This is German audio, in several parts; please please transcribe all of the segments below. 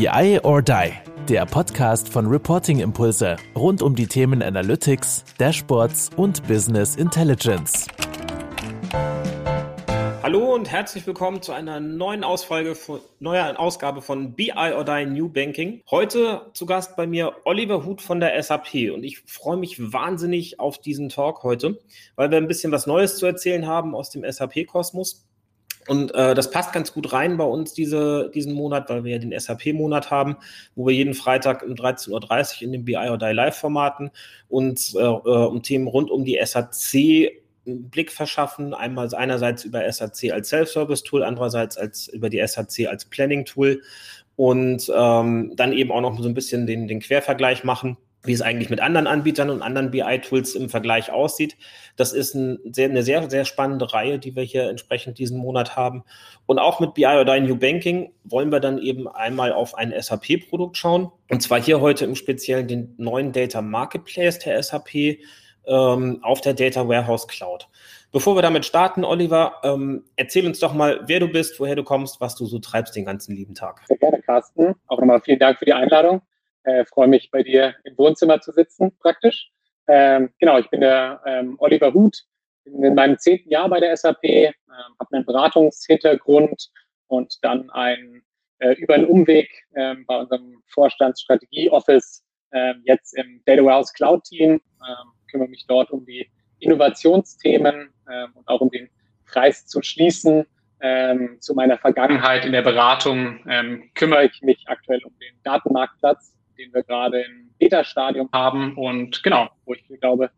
BI or Die, der Podcast von Reporting Impulse rund um die Themen Analytics, Dashboards und Business Intelligence. Hallo und herzlich willkommen zu einer neuen Ausfolge von, neuer Ausgabe von BI or Die New Banking. Heute zu Gast bei mir Oliver Huth von der SAP und ich freue mich wahnsinnig auf diesen Talk heute, weil wir ein bisschen was Neues zu erzählen haben aus dem SAP-Kosmos. Und äh, das passt ganz gut rein bei uns diese, diesen Monat, weil wir ja den SAP-Monat haben, wo wir jeden Freitag um 13.30 Uhr in den BI or Die Live-Formaten uns äh, äh, um Themen rund um die SAC einen Blick verschaffen. Einmal einerseits über SAC als Self-Service-Tool, andererseits als über die SAC als Planning-Tool und ähm, dann eben auch noch so ein bisschen den, den Quervergleich machen wie es eigentlich mit anderen Anbietern und anderen BI-Tools im Vergleich aussieht. Das ist ein sehr, eine sehr, sehr spannende Reihe, die wir hier entsprechend diesen Monat haben. Und auch mit BI oder New Banking wollen wir dann eben einmal auf ein SAP-Produkt schauen. Und zwar hier heute im Speziellen den neuen Data Marketplace der SAP ähm, auf der Data Warehouse Cloud. Bevor wir damit starten, Oliver, ähm, erzähl uns doch mal, wer du bist, woher du kommst, was du so treibst den ganzen lieben Tag. Sehr gerne, Carsten. Auch nochmal vielen Dank für die Einladung. Äh, freue mich, bei dir im Wohnzimmer zu sitzen, praktisch. Ähm, genau, ich bin der ähm, Oliver Huth, bin in meinem zehnten Jahr bei der SAP, ähm, habe einen Beratungshintergrund und dann ein, äh, über einen Umweg ähm, bei unserem Vorstandsstrategie-Office äh, jetzt im Data Warehouse Cloud Team, ähm, kümmere mich dort um die Innovationsthemen ähm, und auch um den Kreis zu schließen ähm, zu meiner Vergangenheit in der Beratung. Kümmere ich mich aktuell um den Datenmarktplatz den wir gerade im Beta-Stadium haben und genau, wo ich glaube,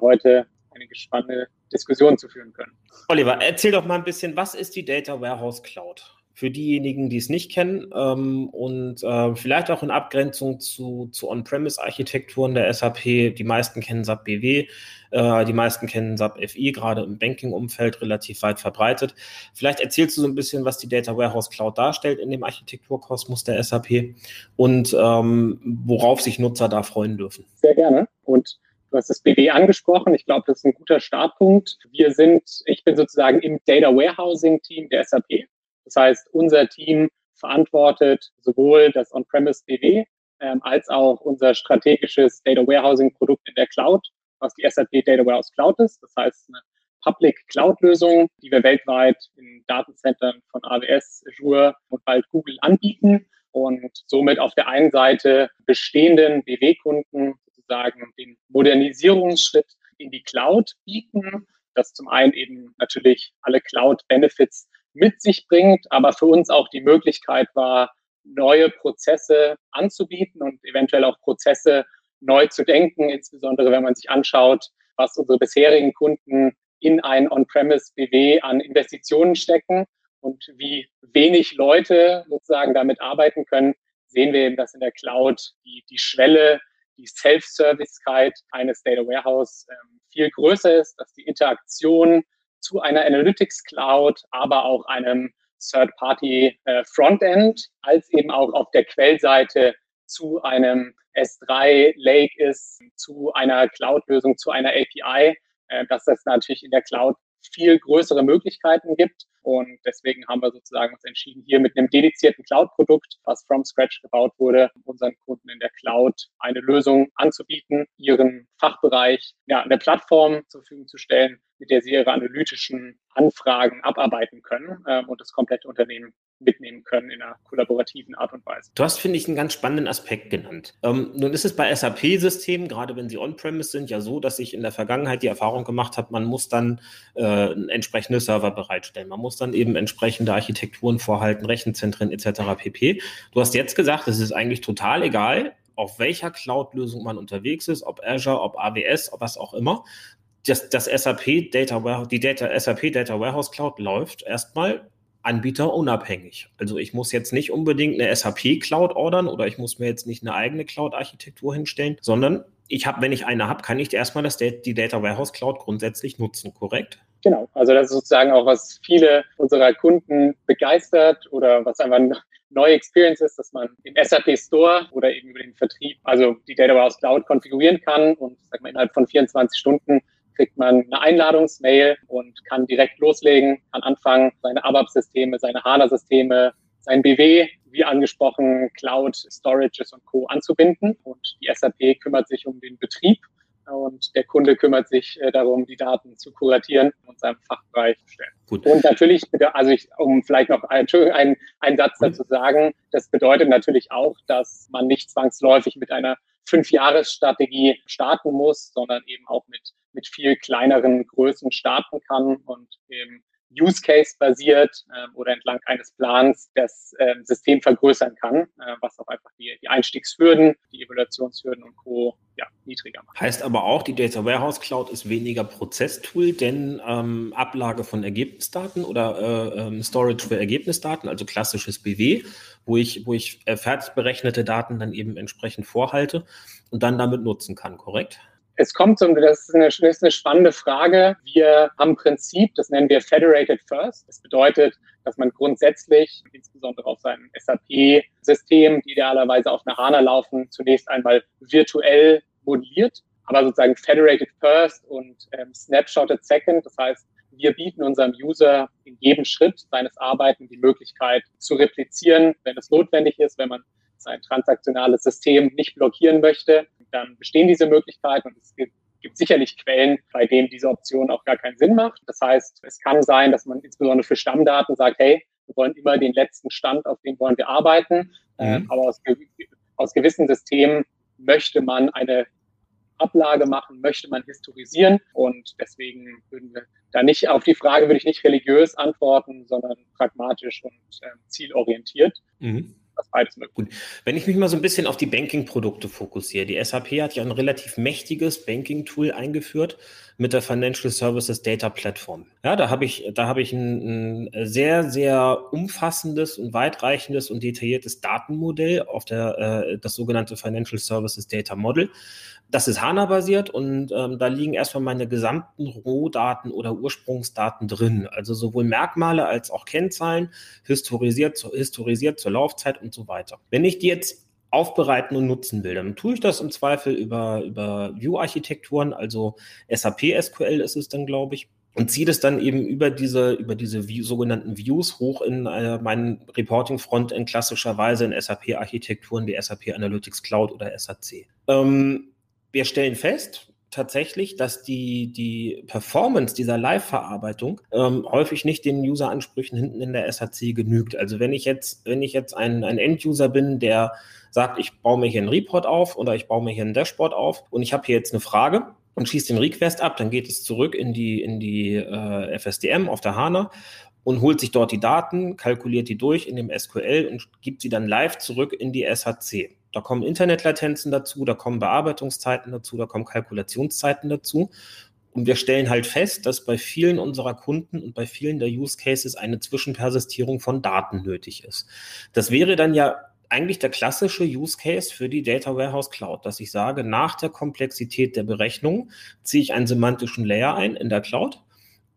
heute eine spannende Diskussion zu führen können. Oliver, erzähl doch mal ein bisschen, was ist die Data Warehouse Cloud? Für diejenigen, die es nicht kennen ähm, und äh, vielleicht auch in Abgrenzung zu, zu On-Premise-Architekturen der SAP. Die meisten kennen SAP BW, äh, die meisten kennen SAP FI, gerade im Banking-Umfeld relativ weit verbreitet. Vielleicht erzählst du so ein bisschen, was die Data Warehouse Cloud darstellt in dem Architekturkosmos der SAP und ähm, worauf sich Nutzer da freuen dürfen. Sehr gerne. Und Du hast das BW angesprochen. Ich glaube, das ist ein guter Startpunkt. Wir sind, ich bin sozusagen im Data Warehousing Team der SAP. Das heißt, unser Team verantwortet sowohl das On-Premise BW ähm, als auch unser strategisches Data Warehousing Produkt in der Cloud was die SAP Data Warehouse Cloud ist. Das heißt, eine Public Cloud-Lösung, die wir weltweit in Datencentern von AWS, Azure und bald Google anbieten und somit auf der einen Seite bestehenden BW-Kunden sozusagen den Modernisierungsschritt in die Cloud bieten, das zum einen eben natürlich alle Cloud-Benefits mit sich bringt, aber für uns auch die Möglichkeit war, neue Prozesse anzubieten und eventuell auch Prozesse neu zu denken, insbesondere wenn man sich anschaut, was unsere bisherigen Kunden in ein On-Premise BW an Investitionen stecken und wie wenig Leute sozusagen damit arbeiten können, sehen wir eben, dass in der Cloud die, die Schwelle, die Self-Servicekeit eines Data Warehouse ähm, viel größer ist, dass die Interaktion zu einer Analytics Cloud, aber auch einem Third-Party äh, Frontend, als eben auch auf der Quellseite zu einem S3 Lake ist, zu einer Cloud-Lösung, zu einer API, äh, dass es natürlich in der Cloud viel größere Möglichkeiten gibt. Und deswegen haben wir sozusagen uns entschieden, hier mit einem dedizierten Cloud-Produkt, was from scratch gebaut wurde, unseren Kunden in der Cloud eine Lösung anzubieten, ihren Fachbereich ja, eine Plattform zur Verfügung zu stellen, mit der sie ihre analytischen Anfragen abarbeiten können ähm, und das komplette Unternehmen mitnehmen können in einer kollaborativen Art und Weise. Du hast, finde ich, einen ganz spannenden Aspekt genannt. Ähm, nun ist es bei SAP-Systemen, gerade wenn sie on-premise sind, ja so, dass ich in der Vergangenheit die Erfahrung gemacht habe, man muss dann äh, entsprechende Server bereitstellen. Man muss dann eben entsprechende Architekturen vorhalten, Rechenzentren etc. pp. Du hast jetzt gesagt, es ist eigentlich total egal, auf welcher Cloud-Lösung man unterwegs ist, ob Azure, ob AWS, ob was auch immer. Das, das SAP Data Warehouse, die Data, SAP Data Warehouse Cloud läuft erstmal anbieterunabhängig. Also ich muss jetzt nicht unbedingt eine SAP Cloud ordern oder ich muss mir jetzt nicht eine eigene Cloud-Architektur hinstellen, sondern ich habe, wenn ich eine habe, kann ich erstmal das, die Data Warehouse Cloud grundsätzlich nutzen, korrekt? Genau, also das ist sozusagen auch, was viele unserer Kunden begeistert oder was einfach eine neue Experience ist, dass man im SAP Store oder eben über den Vertrieb, also die Data Warehouse Cloud konfigurieren kann und sag mal, innerhalb von 24 Stunden kriegt man eine Einladungsmail und kann direkt loslegen, kann anfangen, seine ABAP-Systeme, seine HANA-Systeme, sein BW, wie angesprochen, Cloud, Storages und Co. anzubinden. Und die SAP kümmert sich um den Betrieb und der Kunde kümmert sich äh, darum, die Daten zu kuratieren und seinem Fachbereich zu stellen. Gut. Und natürlich, also ich, um vielleicht noch einen, einen Satz dazu sagen, das bedeutet natürlich auch, dass man nicht zwangsläufig mit einer Fünf-Jahres-Strategie starten muss, sondern eben auch mit, mit viel kleineren Größen starten kann und eben Use Case basiert ähm, oder entlang eines Plans das ähm, System vergrößern kann, äh, was auch einfach die, die Einstiegshürden, die Evaluationshürden und Co. Ja, niedriger macht. Heißt aber auch, die Data Warehouse Cloud ist weniger Prozesstool, denn ähm, Ablage von Ergebnisdaten oder äh, ähm, Storage für Ergebnisdaten, also klassisches BW, wo ich, wo ich äh, fertig berechnete Daten dann eben entsprechend vorhalte und dann damit nutzen kann, korrekt? Es kommt zum, das ist eine, das ist eine spannende Frage. Wir haben Prinzip, das nennen wir Federated First. Das bedeutet, dass man grundsätzlich, insbesondere auf seinem SAP-System, die idealerweise auf einer HANA laufen, zunächst einmal virtuell modelliert, aber sozusagen Federated First und ähm, Snapshotted Second. Das heißt, wir bieten unserem User in jedem Schritt seines Arbeiten die Möglichkeit zu replizieren, wenn es notwendig ist, wenn man sein transaktionales System nicht blockieren möchte dann bestehen diese Möglichkeiten und es gibt, gibt sicherlich Quellen, bei denen diese Option auch gar keinen Sinn macht. Das heißt, es kann sein, dass man insbesondere für Stammdaten sagt, hey, wir wollen immer den letzten Stand, auf dem wollen wir arbeiten. Mhm. Äh, aber aus, aus gewissen Systemen möchte man eine Ablage machen, möchte man historisieren. Und deswegen würden wir da nicht auf die Frage würde ich nicht religiös antworten, sondern pragmatisch und äh, zielorientiert. Mhm das beides möglich. Gut. Wenn ich mich mal so ein bisschen auf die Banking-Produkte fokussiere, die SAP hat ja ein relativ mächtiges Banking-Tool eingeführt mit der Financial Services Data Platform. Ja, da habe ich, da habe ich ein, ein, sehr, sehr umfassendes und weitreichendes und detailliertes Datenmodell auf der, äh, das sogenannte Financial Services Data Model. Das ist HANA-basiert und ähm, da liegen erstmal meine gesamten Rohdaten oder Ursprungsdaten drin. Also sowohl Merkmale als auch Kennzahlen, historisiert, historisiert zur Laufzeit und so weiter. Wenn ich die jetzt aufbereiten und nutzen will, dann tue ich das im Zweifel über, über View-Architekturen, also SAP SQL ist es dann, glaube ich, und ziehe das dann eben über diese, über diese sogenannten Views hoch in äh, meinen Reporting-Frontend klassischerweise in SAP-Architekturen wie SAP Analytics Cloud oder SAC. Ähm, wir stellen fest, tatsächlich, dass die, die Performance dieser Live-Verarbeitung ähm, häufig nicht den User-Ansprüchen hinten in der SAC genügt. Also wenn ich jetzt, wenn ich jetzt ein, ein End-User bin, der sagt, ich baue mir hier einen Report auf oder ich baue mir hier ein Dashboard auf und ich habe hier jetzt eine Frage und schieße den Request ab, dann geht es zurück in die, in die äh, FSDM auf der HANA und holt sich dort die Daten, kalkuliert die durch in dem SQL und gibt sie dann live zurück in die SHC. Da kommen Internetlatenzen dazu, da kommen Bearbeitungszeiten dazu, da kommen Kalkulationszeiten dazu. Und wir stellen halt fest, dass bei vielen unserer Kunden und bei vielen der Use Cases eine Zwischenpersistierung von Daten nötig ist. Das wäre dann ja eigentlich der klassische Use Case für die Data Warehouse Cloud, dass ich sage, nach der Komplexität der Berechnung ziehe ich einen semantischen Layer ein in der Cloud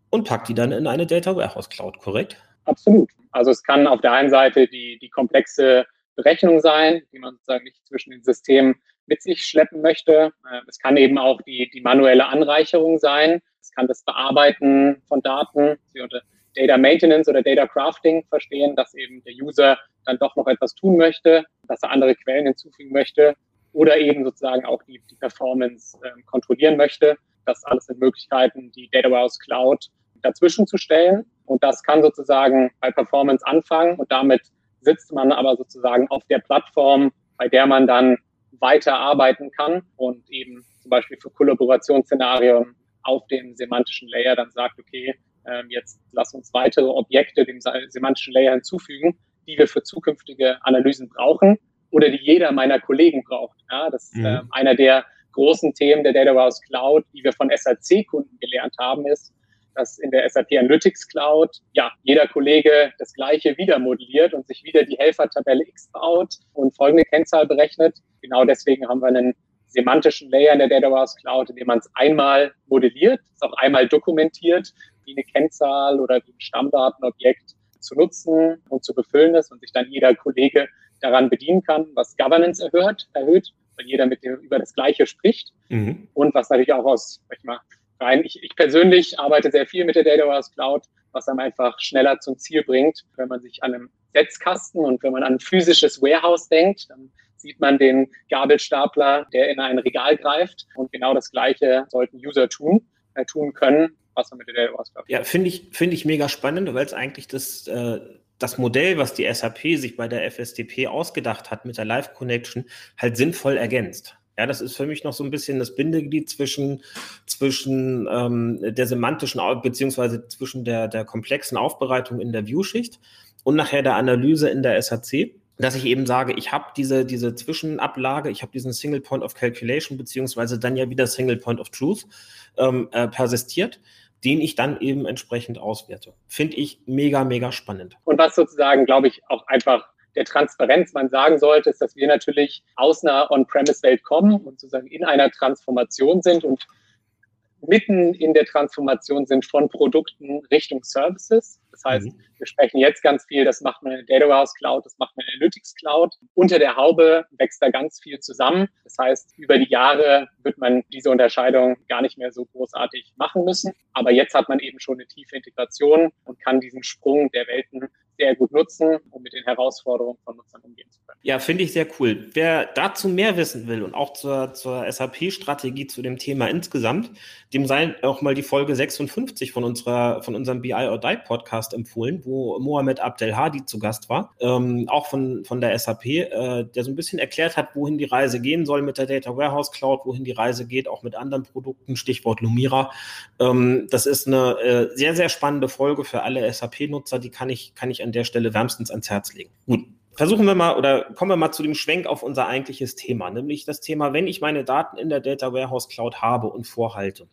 und packe die dann in eine Data Warehouse Cloud, korrekt? Absolut. Also es kann auf der einen Seite die, die komplexe Berechnung sein, die man sozusagen nicht zwischen den Systemen mit sich schleppen möchte. Ähm, es kann eben auch die, die manuelle Anreicherung sein. Es kann das Bearbeiten von Daten, unter Data Maintenance oder Data Crafting verstehen, dass eben der User dann doch noch etwas tun möchte, dass er andere Quellen hinzufügen möchte oder eben sozusagen auch die, die Performance äh, kontrollieren möchte. Das alles sind Möglichkeiten, die Data Warehouse Cloud dazwischen zu stellen. Und das kann sozusagen bei Performance anfangen und damit sitzt man aber sozusagen auf der Plattform, bei der man dann weiter arbeiten kann und eben zum Beispiel für Kollaborationsszenarien auf dem semantischen Layer dann sagt, okay, ähm, jetzt lass uns weitere Objekte dem semantischen Layer hinzufügen, die wir für zukünftige Analysen brauchen oder die jeder meiner Kollegen braucht. Ja, das ist mhm. äh, einer der großen Themen der Data Warehouse Cloud, die wir von SAC-Kunden gelernt haben, ist, dass in der SAP Analytics Cloud ja jeder Kollege das gleiche wieder modelliert und sich wieder die Helfertabelle X baut und folgende Kennzahl berechnet. Genau deswegen haben wir einen semantischen Layer in der Data Warehouse Cloud, in dem man es einmal modelliert, es auch einmal dokumentiert, wie eine Kennzahl oder wie ein Stammdatenobjekt zu nutzen und zu befüllen ist und sich dann jeder Kollege daran bedienen kann, was Governance erhöht, erhöht weil jeder mit dem über das Gleiche spricht mhm. und was natürlich auch aus, sag ich mal, rein. Ich, ich persönlich arbeite sehr viel mit der Data Warehouse Cloud, was einem einfach schneller zum Ziel bringt. Wenn man sich an einem Setzkasten und wenn man an ein physisches Warehouse denkt, dann sieht man den Gabelstapler, der in ein Regal greift. Und genau das Gleiche sollten User tun, äh, tun können, was man mit der Warehouse Ja, finde ich, finde ich mega spannend, weil es eigentlich das, äh, das Modell, was die SAP sich bei der FSTP ausgedacht hat mit der Live Connection, halt sinnvoll ergänzt. Ja, das ist für mich noch so ein bisschen das Bindeglied zwischen, zwischen ähm, der semantischen, beziehungsweise zwischen der, der komplexen Aufbereitung in der Viewschicht und nachher der Analyse in der SAC dass ich eben sage, ich habe diese, diese Zwischenablage, ich habe diesen Single Point of Calculation, beziehungsweise dann ja wieder Single Point of Truth ähm, äh, persistiert, den ich dann eben entsprechend auswerte. Finde ich mega, mega spannend. Und was sozusagen, glaube ich, auch einfach der Transparenz man sagen sollte, ist, dass wir natürlich aus einer On-Premise-Welt kommen und sozusagen in einer Transformation sind und mitten in der Transformation sind von Produkten Richtung Services. Das heißt, mhm. wir sprechen jetzt ganz viel, das macht man in der Data Warehouse Cloud, das macht man in der Analytics Cloud. Unter der Haube wächst da ganz viel zusammen. Das heißt, über die Jahre wird man diese Unterscheidung gar nicht mehr so großartig machen müssen. Aber jetzt hat man eben schon eine tiefe Integration und kann diesen Sprung der Welten sehr gut nutzen, um mit den Herausforderungen von Nutzern umgehen zu können. Ja, finde ich sehr cool. Wer dazu mehr wissen will und auch zur, zur SAP-Strategie zu dem Thema insgesamt, dem sei auch mal die Folge 56 von unserer, von unserem BI or Die Podcast empfohlen, wo Mohamed Abdelhadi zu Gast war, ähm, auch von, von der SAP, äh, der so ein bisschen erklärt hat, wohin die Reise gehen soll mit der Data Warehouse Cloud, wohin die Reise geht, auch mit anderen Produkten, Stichwort Lumira. Ähm, das ist eine äh, sehr, sehr spannende Folge für alle SAP-Nutzer, die kann ich, kann ich an der Stelle wärmstens ans Herz legen. Gut, versuchen wir mal oder kommen wir mal zu dem Schwenk auf unser eigentliches Thema, nämlich das Thema, wenn ich meine Daten in der Data Warehouse Cloud habe und vorhalte,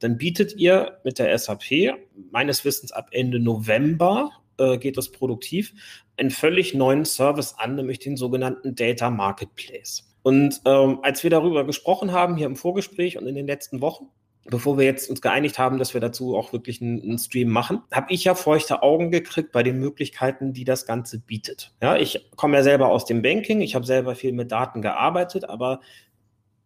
dann bietet ihr mit der SAP meines Wissens ab Ende November äh, geht das produktiv, einen völlig neuen Service an, nämlich den sogenannten Data Marketplace. Und ähm, als wir darüber gesprochen haben, hier im Vorgespräch und in den letzten Wochen, bevor wir jetzt uns geeinigt haben, dass wir dazu auch wirklich einen, einen Stream machen, habe ich ja feuchte Augen gekriegt bei den Möglichkeiten, die das Ganze bietet. Ja, ich komme ja selber aus dem Banking, ich habe selber viel mit Daten gearbeitet, aber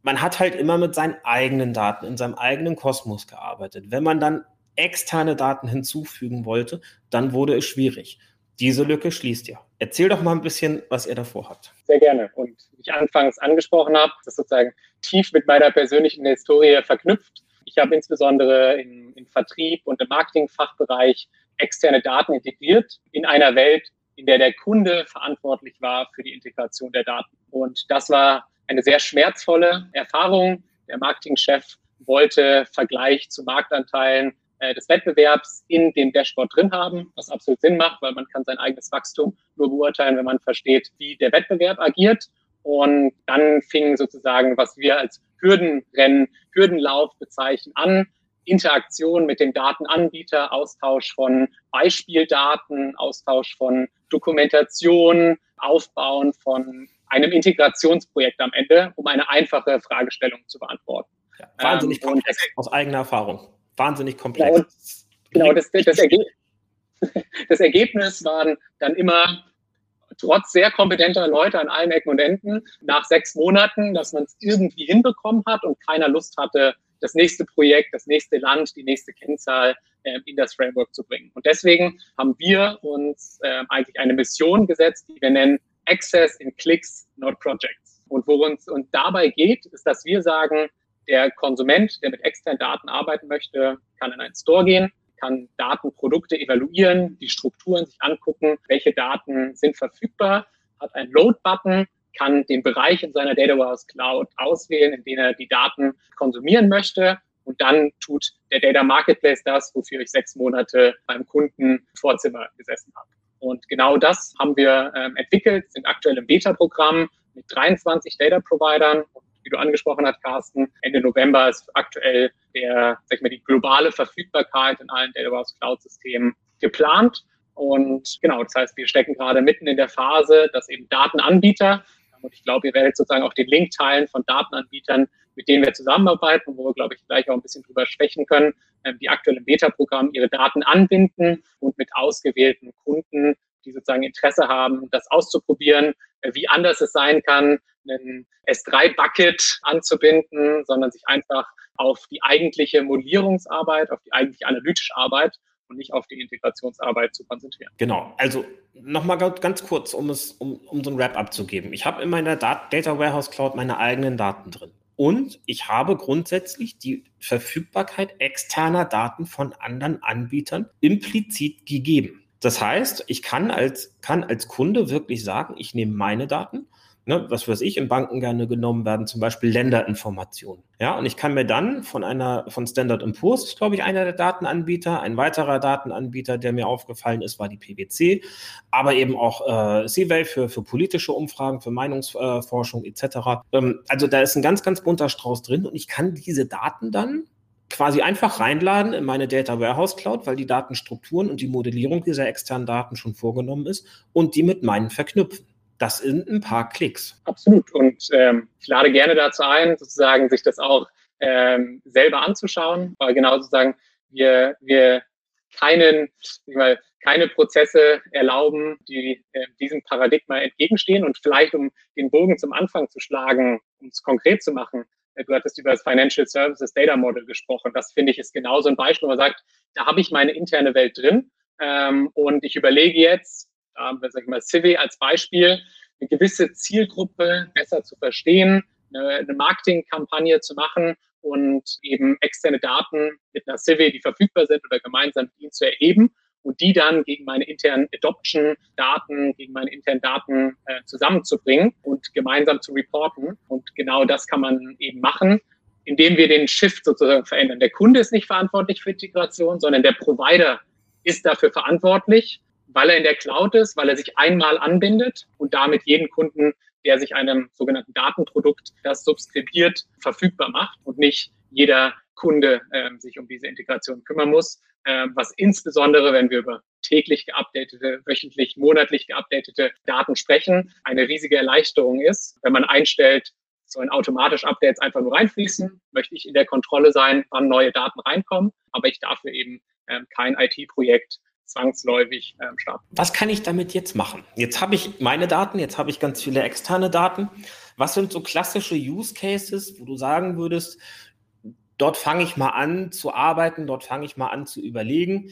man hat halt immer mit seinen eigenen Daten in seinem eigenen Kosmos gearbeitet. Wenn man dann externe Daten hinzufügen wollte, dann wurde es schwierig. Diese Lücke schließt ihr. Erzähl doch mal ein bisschen, was ihr davor habt. Sehr gerne. Und wie ich anfangs angesprochen habe, das sozusagen tief mit meiner persönlichen Historie verknüpft. Ich habe insbesondere im, im Vertrieb und im Marketingfachbereich externe Daten integriert in einer Welt, in der der Kunde verantwortlich war für die Integration der Daten. Und das war eine sehr schmerzvolle Erfahrung. Der Marketingchef wollte Vergleich zu Marktanteilen äh, des Wettbewerbs in dem Dashboard drin haben, was absolut Sinn macht, weil man kann sein eigenes Wachstum nur beurteilen, wenn man versteht, wie der Wettbewerb agiert. Und dann fing sozusagen, was wir als Hürdenrennen, Hürdenlauf bezeichnen, an. Interaktion mit dem Datenanbieter, Austausch von Beispieldaten, Austausch von Dokumentation, Aufbauen von einem Integrationsprojekt am Ende, um eine einfache Fragestellung zu beantworten. Ja, wahnsinnig ähm, komplex, aus eigener Erfahrung. Wahnsinnig komplex. Genau, genau das, das, Erge das Ergebnis waren dann immer trotz sehr kompetenter Leute an allen Ecken und Enden nach sechs Monaten, dass man es irgendwie hinbekommen hat und keiner Lust hatte, das nächste Projekt, das nächste Land, die nächste Kennzahl äh, in das Framework zu bringen. Und deswegen haben wir uns äh, eigentlich eine Mission gesetzt, die wir nennen Access in Clicks, not Projects. Und worum es uns dabei geht, ist, dass wir sagen, der Konsument, der mit externen Daten arbeiten möchte, kann in einen Store gehen, kann Datenprodukte evaluieren, die Strukturen sich angucken, welche Daten sind verfügbar, hat einen Load-Button, kann den Bereich in seiner Data Warehouse Cloud auswählen, in dem er die Daten konsumieren möchte. Und dann tut der Data Marketplace das, wofür ich sechs Monate beim Kunden Vorzimmer gesessen habe. Und genau das haben wir ähm, entwickelt, sind aktuell im Beta-Programm mit 23 Data Providern und wie du angesprochen hast, Carsten, Ende November ist aktuell der, sag ich mal, die globale Verfügbarkeit in allen Data Warehouse Cloud-Systemen geplant. Und genau, das heißt, wir stecken gerade mitten in der Phase, dass eben Datenanbieter, und ich glaube, ihr werdet sozusagen auch den Link teilen von Datenanbietern, mit denen wir zusammenarbeiten, wo wir, glaube ich, gleich auch ein bisschen drüber sprechen können, ähm, die aktuell im Beta-Programm ihre Daten anbinden und mit ausgewählten Kunden, die sozusagen Interesse haben, das auszuprobieren, äh, wie anders es sein kann, einen S3-Bucket anzubinden, sondern sich einfach auf die eigentliche Modellierungsarbeit, auf die eigentliche analytische Arbeit und nicht auf die Integrationsarbeit zu konzentrieren. Genau, also nochmal ganz kurz, um es, um, um so ein Wrap abzugeben. Ich habe in meiner Data Warehouse Cloud meine eigenen Daten drin. Und ich habe grundsätzlich die Verfügbarkeit externer Daten von anderen Anbietern implizit gegeben. Das heißt, ich kann als, kann als Kunde wirklich sagen, ich nehme meine Daten ne, was weiß ich, in Banken gerne genommen werden, zum Beispiel Länderinformationen. Ja, und ich kann mir dann von einer, von Standard Poor's, glaube ich, einer der Datenanbieter, ein weiterer Datenanbieter, der mir aufgefallen ist, war die PwC, aber eben auch äh, CWay für, für politische Umfragen, für Meinungsforschung äh, etc. Ähm, also da ist ein ganz, ganz bunter Strauß drin und ich kann diese Daten dann quasi einfach reinladen in meine Data Warehouse Cloud, weil die Datenstrukturen und die Modellierung dieser externen Daten schon vorgenommen ist und die mit meinen verknüpfen. Das sind ein paar Klicks. Absolut. Und ähm, ich lade gerne dazu ein, sozusagen sich das auch ähm, selber anzuschauen, weil genau sozusagen wir, wir keinen, mal, keine Prozesse erlauben, die äh, diesem Paradigma entgegenstehen. Und vielleicht, um den Bogen zum Anfang zu schlagen, um es konkret zu machen, du hattest über das Financial Services Data Model gesprochen. Das finde ich ist genau so ein Beispiel, wo man sagt, da habe ich meine interne Welt drin ähm, und ich überlege jetzt, ähm, sag ich mal, Civi als Beispiel, eine gewisse Zielgruppe besser zu verstehen, eine, eine Marketingkampagne zu machen und eben externe Daten mit einer Civi, die verfügbar sind oder gemeinsam mit ihnen zu erheben und die dann gegen meine internen Adoption-Daten, gegen meine internen Daten äh, zusammenzubringen und gemeinsam zu reporten. Und genau das kann man eben machen, indem wir den Shift sozusagen verändern. Der Kunde ist nicht verantwortlich für Integration, sondern der Provider ist dafür verantwortlich weil er in der Cloud ist, weil er sich einmal anbindet und damit jeden Kunden, der sich einem sogenannten Datenprodukt, das subskribiert, verfügbar macht und nicht jeder Kunde äh, sich um diese Integration kümmern muss, äh, was insbesondere, wenn wir über täglich geupdatete, wöchentlich, monatlich geupdatete Daten sprechen, eine riesige Erleichterung ist. Wenn man einstellt, sollen automatisch Updates einfach nur reinfließen, möchte ich in der Kontrolle sein, wann neue Daten reinkommen, aber ich dafür eben ähm, kein IT-Projekt zwangsläufig ähm, starten. Was kann ich damit jetzt machen? Jetzt habe ich meine Daten, jetzt habe ich ganz viele externe Daten. Was sind so klassische Use Cases, wo du sagen würdest, dort fange ich mal an zu arbeiten, dort fange ich mal an zu überlegen.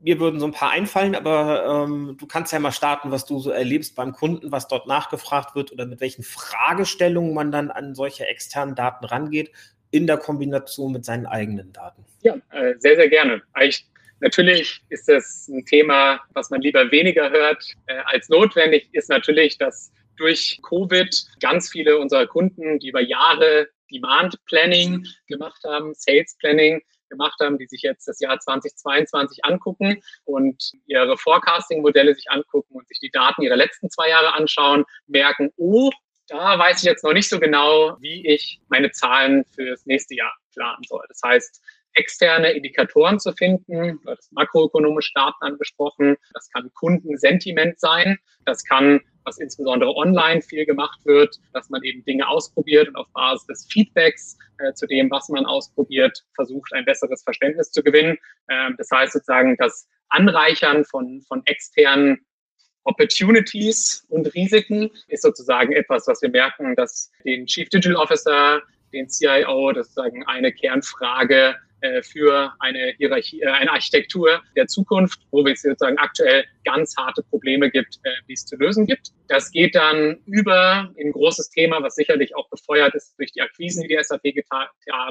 Mir würden so ein paar einfallen, aber ähm, du kannst ja mal starten, was du so erlebst beim Kunden, was dort nachgefragt wird oder mit welchen Fragestellungen man dann an solche externen Daten rangeht, in der Kombination mit seinen eigenen Daten. Ja, äh, sehr, sehr gerne. Eigentlich Natürlich ist es ein Thema, was man lieber weniger hört äh, als notwendig, ist natürlich, dass durch Covid ganz viele unserer Kunden, die über Jahre Demand Planning gemacht haben, Sales Planning gemacht haben, die sich jetzt das Jahr 2022 angucken und ihre Forecasting-Modelle sich angucken und sich die Daten ihrer letzten zwei Jahre anschauen, merken, oh, da weiß ich jetzt noch nicht so genau, wie ich meine Zahlen für das nächste Jahr planen soll. Das heißt, externe Indikatoren zu finden. Du hast makroökonomische Daten angesprochen. Das kann Kundensentiment sein. Das kann, was insbesondere online viel gemacht wird, dass man eben Dinge ausprobiert und auf Basis des Feedbacks äh, zu dem, was man ausprobiert, versucht, ein besseres Verständnis zu gewinnen. Ähm, das heißt sozusagen, das Anreichern von, von externen Opportunities und Risiken ist sozusagen etwas, was wir merken, dass den Chief Digital Officer, den CIO, das ist sozusagen eine Kernfrage für eine Hierarchie, äh, eine Architektur der Zukunft, wo es sozusagen aktuell ganz harte Probleme gibt, äh, die es zu lösen gibt. Das geht dann über ein großes Thema, was sicherlich auch befeuert ist durch die Akquisen, die die SAP getan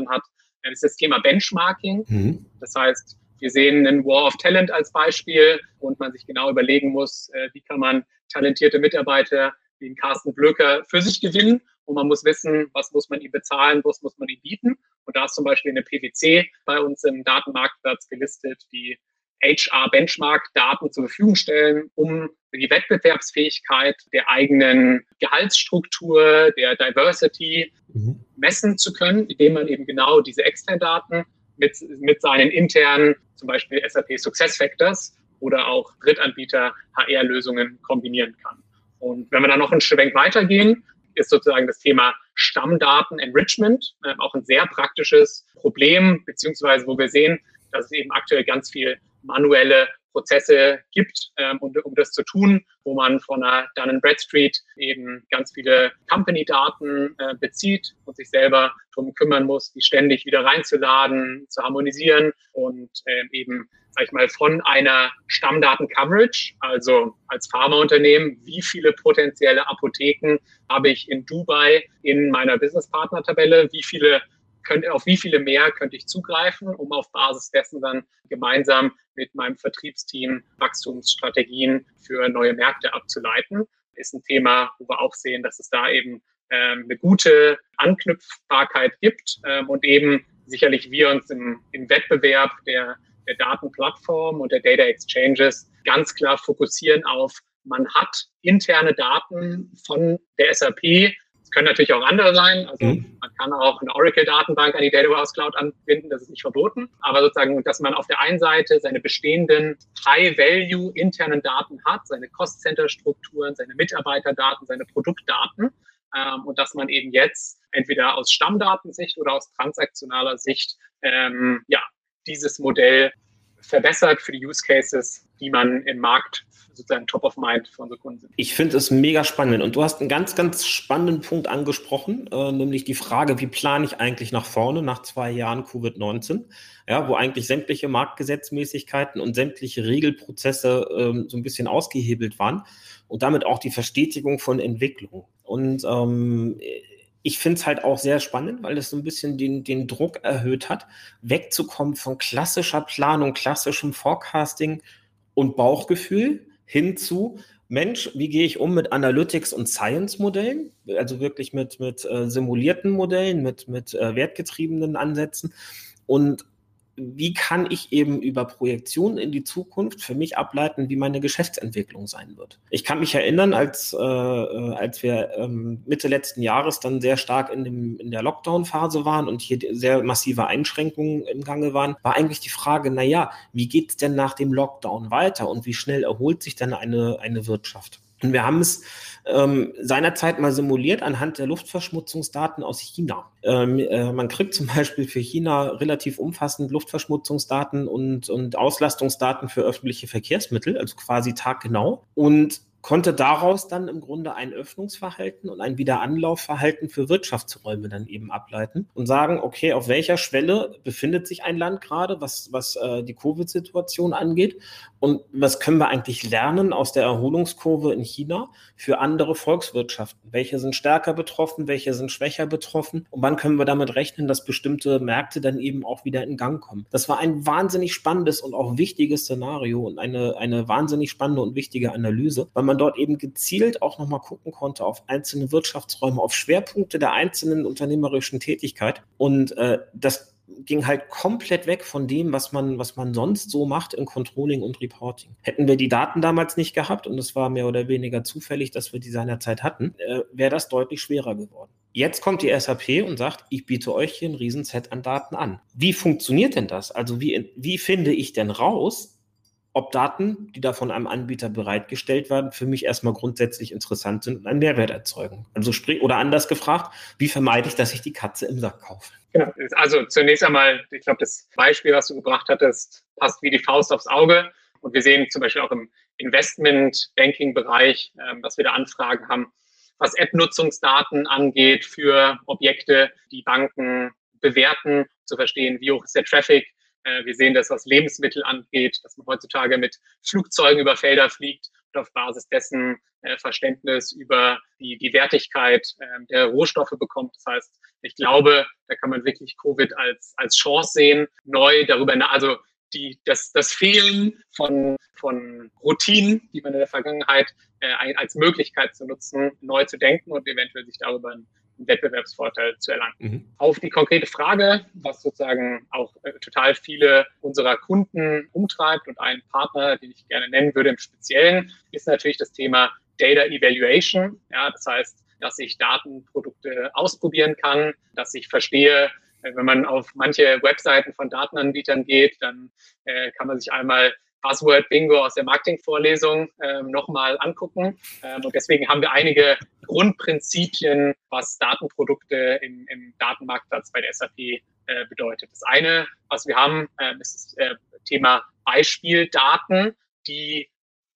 hat. Das ist das Thema Benchmarking. Mhm. Das heißt, wir sehen einen War of Talent als Beispiel und man sich genau überlegen muss, wie kann man talentierte Mitarbeiter wie Carsten Blöcker für sich gewinnen und man muss wissen, was muss man ihm bezahlen, was muss man ihm bieten. Und da ist zum Beispiel eine PwC bei uns im Datenmarktplatz gelistet, die HR-Benchmark-Daten zur Verfügung stellen, um die Wettbewerbsfähigkeit der eigenen Gehaltsstruktur, der Diversity mhm. messen zu können, indem man eben genau diese externen Daten mit, mit seinen internen, zum Beispiel SAP Success Factors oder auch Drittanbieter HR-Lösungen kombinieren kann. Und wenn wir dann noch einen Schwenk weitergehen, ist sozusagen das Thema Stammdaten-Enrichment äh, auch ein sehr praktisches Problem, beziehungsweise wo wir sehen, dass es eben aktuell ganz viel manuelle Prozesse gibt, ähm, um, um das zu tun, wo man von einer Dun Bradstreet eben ganz viele Company-Daten äh, bezieht und und sich selber darum kümmern muss, die ständig wieder reinzuladen, zu harmonisieren und ähm, eben, sag ich mal, von einer Stammdaten-Coverage, also als Pharmaunternehmen, wie viele potenzielle Apotheken habe ich in Dubai in meiner Business-Partner-Tabelle, wie viele könnte, auf wie viele mehr könnte ich zugreifen, um auf Basis dessen dann gemeinsam mit meinem Vertriebsteam Wachstumsstrategien für neue Märkte abzuleiten. Ist ein Thema, wo wir auch sehen, dass es da eben ähm, eine gute Anknüpfbarkeit gibt ähm, und eben sicherlich wir uns im, im Wettbewerb der, der Datenplattform und der Data Exchanges ganz klar fokussieren auf, man hat interne Daten von der SAP, können natürlich auch andere sein. Also mhm. man kann auch eine Oracle-Datenbank an die Data Warehouse Cloud anbinden, das ist nicht verboten. Aber sozusagen, dass man auf der einen Seite seine bestehenden High-Value internen Daten hat, seine Cost-Center-Strukturen, seine Mitarbeiterdaten, seine Produktdaten. Ähm, und dass man eben jetzt entweder aus Stammdatensicht oder aus transaktionaler Sicht ähm, ja, dieses Modell verbessert für die Use Cases, die man im Markt sozusagen top of mind für unsere Kunden sind. Ich finde es mega spannend und du hast einen ganz, ganz spannenden Punkt angesprochen, äh, nämlich die Frage, wie plane ich eigentlich nach vorne nach zwei Jahren Covid-19, ja, wo eigentlich sämtliche Marktgesetzmäßigkeiten und sämtliche Regelprozesse ähm, so ein bisschen ausgehebelt waren und damit auch die Verstetigung von Entwicklung. Und ähm, ich finde es halt auch sehr spannend, weil es so ein bisschen den, den Druck erhöht hat, wegzukommen von klassischer Planung, klassischem Forecasting und Bauchgefühl hinzu, Mensch, wie gehe ich um mit Analytics und Science-Modellen, also wirklich mit, mit äh, simulierten Modellen, mit, mit äh, wertgetriebenen Ansätzen. Und wie kann ich eben über Projektionen in die Zukunft für mich ableiten, wie meine Geschäftsentwicklung sein wird. Ich kann mich erinnern, als, äh, äh als wir ähm, Mitte letzten Jahres dann sehr stark in, dem, in der Lockdown-Phase waren und hier sehr massive Einschränkungen im Gange waren, war eigentlich die Frage, na ja, wie geht's denn nach dem Lockdown weiter und wie schnell erholt sich denn eine, eine Wirtschaft? Und wir haben es ähm, seinerzeit mal simuliert anhand der Luftverschmutzungsdaten aus China. Ähm, äh, man kriegt zum Beispiel für China relativ umfassend Luftverschmutzungsdaten und, und Auslastungsdaten für öffentliche Verkehrsmittel, also quasi taggenau. Und konnte daraus dann im Grunde ein Öffnungsverhalten und ein Wiederanlaufverhalten für Wirtschaftsräume dann eben ableiten und sagen, okay, auf welcher Schwelle befindet sich ein Land gerade, was, was äh, die Covid-Situation angeht und was können wir eigentlich lernen aus der Erholungskurve in China für andere Volkswirtschaften? Welche sind stärker betroffen, welche sind schwächer betroffen und wann können wir damit rechnen, dass bestimmte Märkte dann eben auch wieder in Gang kommen? Das war ein wahnsinnig spannendes und auch wichtiges Szenario und eine, eine wahnsinnig spannende und wichtige Analyse, weil man dort eben gezielt auch nochmal gucken konnte auf einzelne Wirtschaftsräume, auf Schwerpunkte der einzelnen unternehmerischen Tätigkeit. Und äh, das ging halt komplett weg von dem, was man, was man sonst so macht in Controlling und Reporting. Hätten wir die Daten damals nicht gehabt, und es war mehr oder weniger zufällig, dass wir die seinerzeit hatten, äh, wäre das deutlich schwerer geworden. Jetzt kommt die SAP und sagt, ich biete euch hier ein Riesenset an Daten an. Wie funktioniert denn das? Also wie, wie finde ich denn raus, ob Daten, die da von einem Anbieter bereitgestellt werden, für mich erstmal grundsätzlich interessant sind und einen Mehrwert erzeugen. Also sprich, oder anders gefragt, wie vermeide ich, dass ich die Katze im Sack kaufe? Genau. Also zunächst einmal, ich glaube, das Beispiel, was du gebracht hattest, passt wie die Faust aufs Auge. Und wir sehen zum Beispiel auch im Investment-Banking-Bereich, ähm, dass wir da Anfragen haben, was App-Nutzungsdaten angeht für Objekte, die Banken bewerten, zu verstehen, wie hoch ist der Traffic, äh, wir sehen das, was Lebensmittel angeht, dass man heutzutage mit Flugzeugen über Felder fliegt und auf Basis dessen äh, Verständnis über die, die Wertigkeit äh, der Rohstoffe bekommt. Das heißt, ich glaube, da kann man wirklich Covid als, als Chance sehen, neu darüber, also die, das, das Fehlen von, von Routinen, die man in der Vergangenheit äh, als Möglichkeit zu nutzen, neu zu denken und eventuell sich darüber Wettbewerbsvorteil zu erlangen. Mhm. Auf die konkrete Frage, was sozusagen auch äh, total viele unserer Kunden umtreibt und einen Partner, den ich gerne nennen würde im Speziellen, ist natürlich das Thema Data Evaluation. Ja, das heißt, dass ich Datenprodukte ausprobieren kann, dass ich verstehe, äh, wenn man auf manche Webseiten von Datenanbietern geht, dann äh, kann man sich einmal Buzzword Bingo aus der Marketingvorlesung ähm, nochmal angucken. Ähm, und deswegen haben wir einige Grundprinzipien, was Datenprodukte im, im Datenmarktplatz bei der SAP äh, bedeutet. Das eine, was wir haben, äh, ist das äh, Thema Beispieldaten, die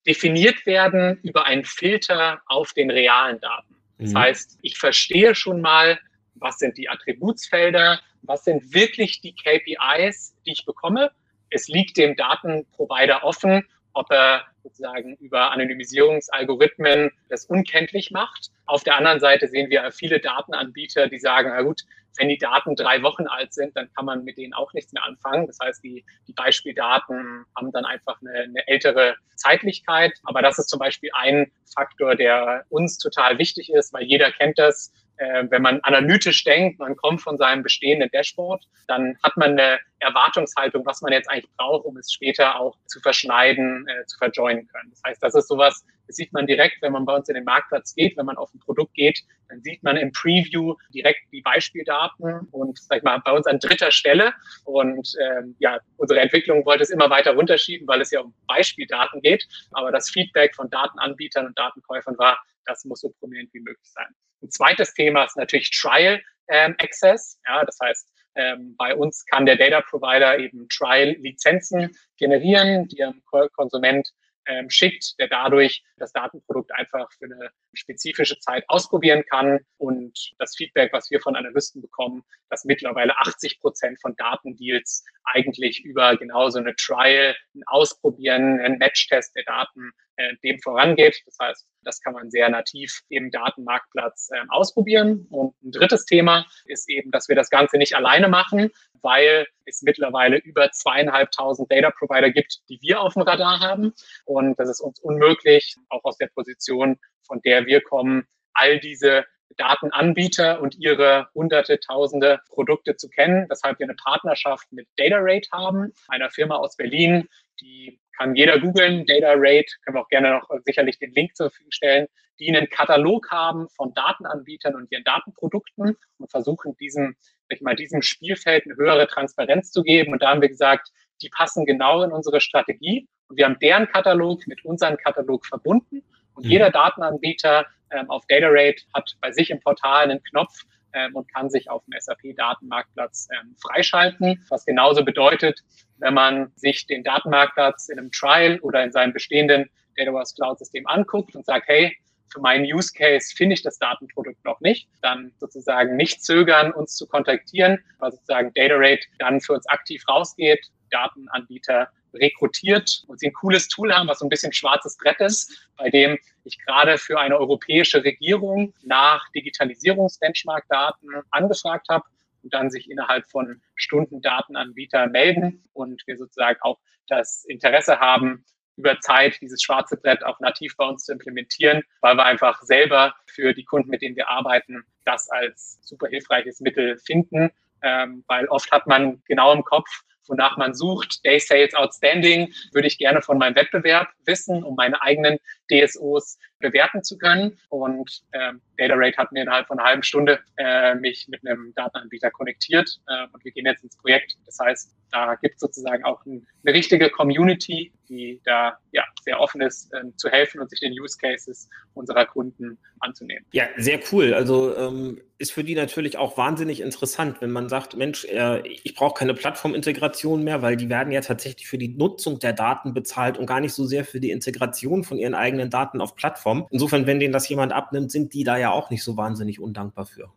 definiert werden über einen Filter auf den realen Daten. Das mhm. heißt, ich verstehe schon mal, was sind die Attributsfelder, was sind wirklich die KPIs, die ich bekomme. Es liegt dem Datenprovider offen, ob er sozusagen über Anonymisierungsalgorithmen das unkenntlich macht. Auf der anderen Seite sehen wir viele Datenanbieter, die sagen, na gut, wenn die Daten drei Wochen alt sind, dann kann man mit denen auch nichts mehr anfangen. Das heißt, die, die Beispieldaten haben dann einfach eine, eine ältere Zeitlichkeit. Aber das ist zum Beispiel ein Faktor, der uns total wichtig ist, weil jeder kennt das äh, wenn man analytisch denkt, man kommt von seinem bestehenden Dashboard, dann hat man eine Erwartungshaltung, was man jetzt eigentlich braucht, um es später auch zu verschneiden, äh, zu verjoinen können. Das heißt, das ist sowas, das sieht man direkt, wenn man bei uns in den Marktplatz geht, wenn man auf ein Produkt geht, dann sieht man im Preview direkt die Beispieldaten und sag ich mal bei uns an dritter Stelle. Und ähm, ja, unsere Entwicklung wollte es immer weiter runterschieben, weil es ja um Beispieldaten geht. Aber das Feedback von Datenanbietern und Datenkäufern war, das muss so prominent wie möglich sein. Ein zweites Thema ist natürlich Trial ähm, Access. Ja, das heißt, ähm, bei uns kann der Data Provider eben Trial-Lizenzen generieren, die ein Konsument ähm, schickt, der dadurch das Datenprodukt einfach für eine spezifische Zeit ausprobieren kann. Und das Feedback, was wir von Analysten bekommen, dass mittlerweile 80 Prozent von Datendeals eigentlich über genau so eine Trial, ein Ausprobieren, ein Matchtest der Daten äh, dem vorangeht. Das heißt, das kann man sehr nativ im Datenmarktplatz äh, ausprobieren. Und ein drittes Thema ist eben, dass wir das Ganze nicht alleine machen, weil es mittlerweile über zweieinhalbtausend Data Provider gibt, die wir auf dem Radar haben. Und das ist uns unmöglich, auch aus der Position, von der wir kommen, all diese Datenanbieter und ihre hunderte, tausende Produkte zu kennen. Weshalb wir eine Partnerschaft mit DataRate haben, einer Firma aus Berlin, die kann jeder googeln, DataRate, können wir auch gerne noch sicherlich den Link zur Verfügung stellen, die einen Katalog haben von Datenanbietern und ihren Datenprodukten und versuchen diesem, ich mal, diesem Spielfeld eine höhere Transparenz zu geben. Und da haben wir gesagt, die passen genau in unsere Strategie. Und wir haben deren Katalog mit unserem Katalog verbunden. Und mhm. jeder Datenanbieter ähm, auf DataRate hat bei sich im Portal einen Knopf, ähm, und kann sich auf dem SAP-Datenmarktplatz ähm, freischalten, was genauso bedeutet, wenn man sich den Datenmarktplatz in einem Trial oder in seinem bestehenden Dataverse Cloud-System anguckt und sagt, hey, für meinen Use Case finde ich das Datenprodukt noch nicht, dann sozusagen nicht zögern, uns zu kontaktieren, weil sozusagen DataRate dann für uns aktiv rausgeht, Datenanbieter rekrutiert und sie ein cooles Tool haben, was so ein bisschen schwarzes Brett ist, bei dem ich gerade für eine europäische Regierung nach Digitalisierungsbenchmark-Daten angefragt habe und dann sich innerhalb von Stunden Datenanbieter melden und wir sozusagen auch das Interesse haben, über Zeit dieses schwarze Brett auch nativ bei uns zu implementieren, weil wir einfach selber für die Kunden, mit denen wir arbeiten, das als super hilfreiches Mittel finden, ähm, weil oft hat man genau im Kopf, wonach man sucht. Day Sales Outstanding würde ich gerne von meinem Wettbewerb wissen, um meine eigenen DSOs bewerten zu können. Und ähm, DataRate hat mir innerhalb von einer halben Stunde äh, mich mit einem Datenanbieter konnektiert äh, und wir gehen jetzt ins Projekt. Das heißt, da gibt es sozusagen auch ein, eine richtige Community, die da ja sehr offen ist, äh, zu helfen und sich den Use Cases unserer Kunden anzunehmen. Ja, sehr cool. Also ähm, ist für die natürlich auch wahnsinnig interessant, wenn man sagt, Mensch, äh, ich brauche keine Plattformintegration mehr, weil die werden ja tatsächlich für die Nutzung der Daten bezahlt und gar nicht so sehr für die Integration von ihren eigenen Daten auf Plattform. Insofern, wenn denen das jemand abnimmt, sind die da ja auch nicht so wahnsinnig undankbar für.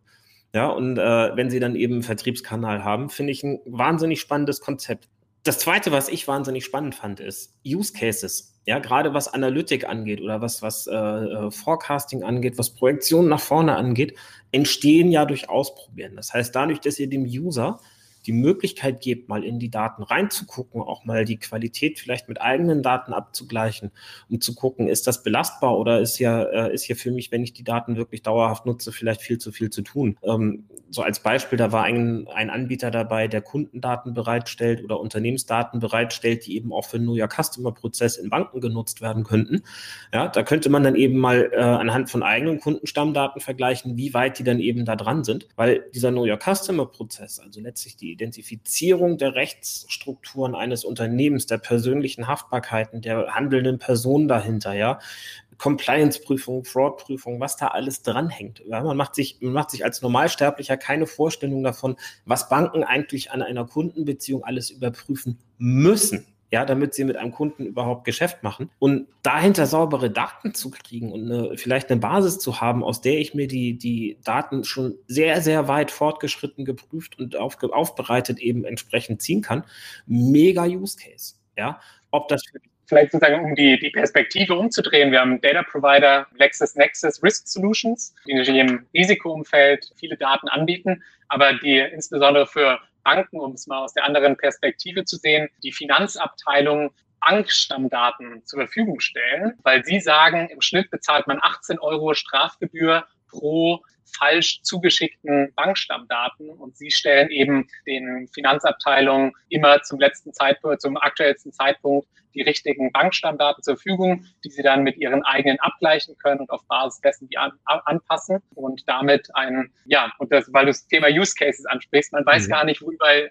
Ja, und äh, wenn sie dann eben einen Vertriebskanal haben, finde ich ein wahnsinnig spannendes Konzept. Das zweite, was ich wahnsinnig spannend fand, ist Use Cases. Ja, gerade was Analytik angeht oder was, was äh, äh, Forecasting angeht, was Projektionen nach vorne angeht, entstehen ja durch Ausprobieren. Das heißt, dadurch, dass ihr dem User die Möglichkeit gebt, mal in die Daten reinzugucken, auch mal die Qualität vielleicht mit eigenen Daten abzugleichen, um zu gucken, ist das belastbar oder ist ja, äh, ist hier für mich, wenn ich die Daten wirklich dauerhaft nutze, vielleicht viel zu viel zu tun. Ähm, so als Beispiel, da war ein, ein Anbieter dabei, der Kundendaten bereitstellt oder Unternehmensdaten bereitstellt, die eben auch für einen New York Customer Prozess in Banken genutzt werden könnten. Ja, da könnte man dann eben mal äh, anhand von eigenen Kundenstammdaten vergleichen, wie weit die dann eben da dran sind, weil dieser New York Customer Prozess, also letztlich die Identifizierung der Rechtsstrukturen eines Unternehmens, der persönlichen Haftbarkeiten, der handelnden Personen dahinter, ja, Compliance-Prüfung, Fraud-Prüfung, was da alles dranhängt. Ja, man, macht sich, man macht sich als Normalsterblicher keine Vorstellung davon, was Banken eigentlich an einer Kundenbeziehung alles überprüfen müssen. Ja, damit sie mit einem Kunden überhaupt Geschäft machen. Und dahinter saubere Daten zu kriegen und eine, vielleicht eine Basis zu haben, aus der ich mir die, die Daten schon sehr, sehr weit fortgeschritten geprüft und auf, aufbereitet eben entsprechend ziehen kann, mega Use Case. Ja, ob das vielleicht sozusagen, um die, die Perspektive umzudrehen. Wir haben Data Provider LexisNexis Risk Solutions, die natürlich im Risikoumfeld viele Daten anbieten, aber die insbesondere für Banken, um es mal aus der anderen Perspektive zu sehen, die Finanzabteilung Bankstammdaten zur Verfügung stellen, weil sie sagen, im Schnitt bezahlt man 18 Euro Strafgebühr pro falsch zugeschickten Bankstammdaten. Und sie stellen eben den Finanzabteilungen immer zum letzten Zeitpunkt, zum aktuellsten Zeitpunkt die richtigen Bankstammdaten zur Verfügung, die sie dann mit ihren eigenen abgleichen können und auf Basis dessen die an, anpassen. Und damit ein, ja, und das, weil du das Thema Use Cases ansprichst, man weiß mhm. gar nicht, wo überall,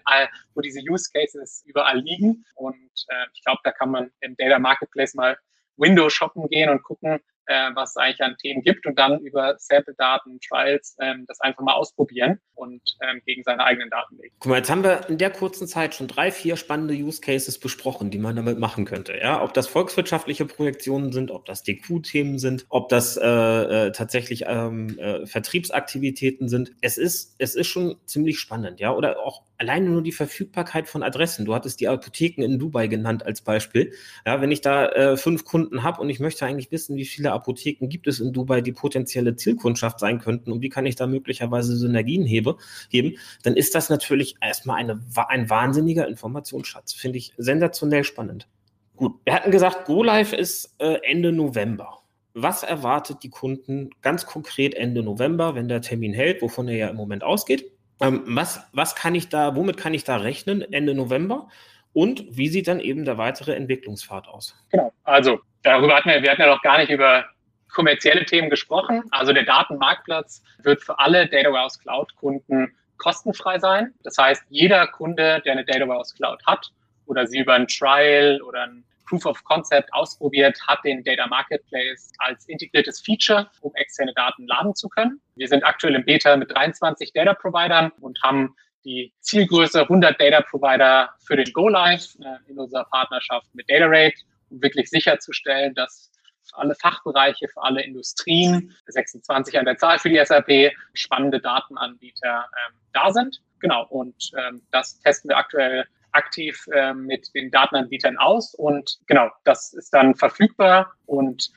wo diese Use Cases überall liegen. Und äh, ich glaube, da kann man im Data Marketplace mal Window shoppen gehen und gucken, äh, was es eigentlich an Themen gibt und dann über Sample-Daten, Trials ähm, das einfach mal ausprobieren und ähm, gegen seine eigenen Daten legen. Guck mal, jetzt haben wir in der kurzen Zeit schon drei, vier spannende Use Cases besprochen, die man damit machen könnte. Ja, ob das volkswirtschaftliche Projektionen sind, ob das DQ-Themen sind, ob das äh, äh, tatsächlich ähm, äh, Vertriebsaktivitäten sind. Es ist, es ist schon ziemlich spannend, ja, oder auch alleine nur die Verfügbarkeit von Adressen. Du hattest die Apotheken in Dubai genannt als Beispiel. Ja, wenn ich da äh, fünf Kunden habe und ich möchte eigentlich wissen, wie viele Apotheken gibt es in Dubai, die potenzielle Zielkundschaft sein könnten und wie kann ich da möglicherweise Synergien hebe, heben, dann ist das natürlich erstmal eine, ein wahnsinniger Informationsschatz. Finde ich sensationell spannend. Gut, wir hatten gesagt, GoLive ist äh, Ende November. Was erwartet die Kunden ganz konkret Ende November, wenn der Termin hält, wovon er ja im Moment ausgeht? Ähm, was, was kann ich da, womit kann ich da rechnen Ende November? Und wie sieht dann eben der weitere Entwicklungspfad aus? Genau, also darüber hatten wir, wir hatten ja noch gar nicht über kommerzielle Themen gesprochen. Also der Datenmarktplatz wird für alle Data Warehouse Cloud Kunden kostenfrei sein. Das heißt, jeder Kunde, der eine Data Warehouse Cloud hat oder sie über ein Trial oder ein Proof of Concept ausprobiert, hat den Data Marketplace als integriertes Feature, um externe Daten laden zu können. Wir sind aktuell im Beta mit 23 Data Providern und haben die Zielgröße 100 Data Provider für den Go Live äh, in unserer Partnerschaft mit DataRate, um wirklich sicherzustellen, dass für alle Fachbereiche, für alle Industrien, 26 an der Zahl für die SAP, spannende Datenanbieter ähm, da sind. Genau, und ähm, das testen wir aktuell aktiv äh, mit den Datenanbietern aus und genau, das ist dann verfügbar und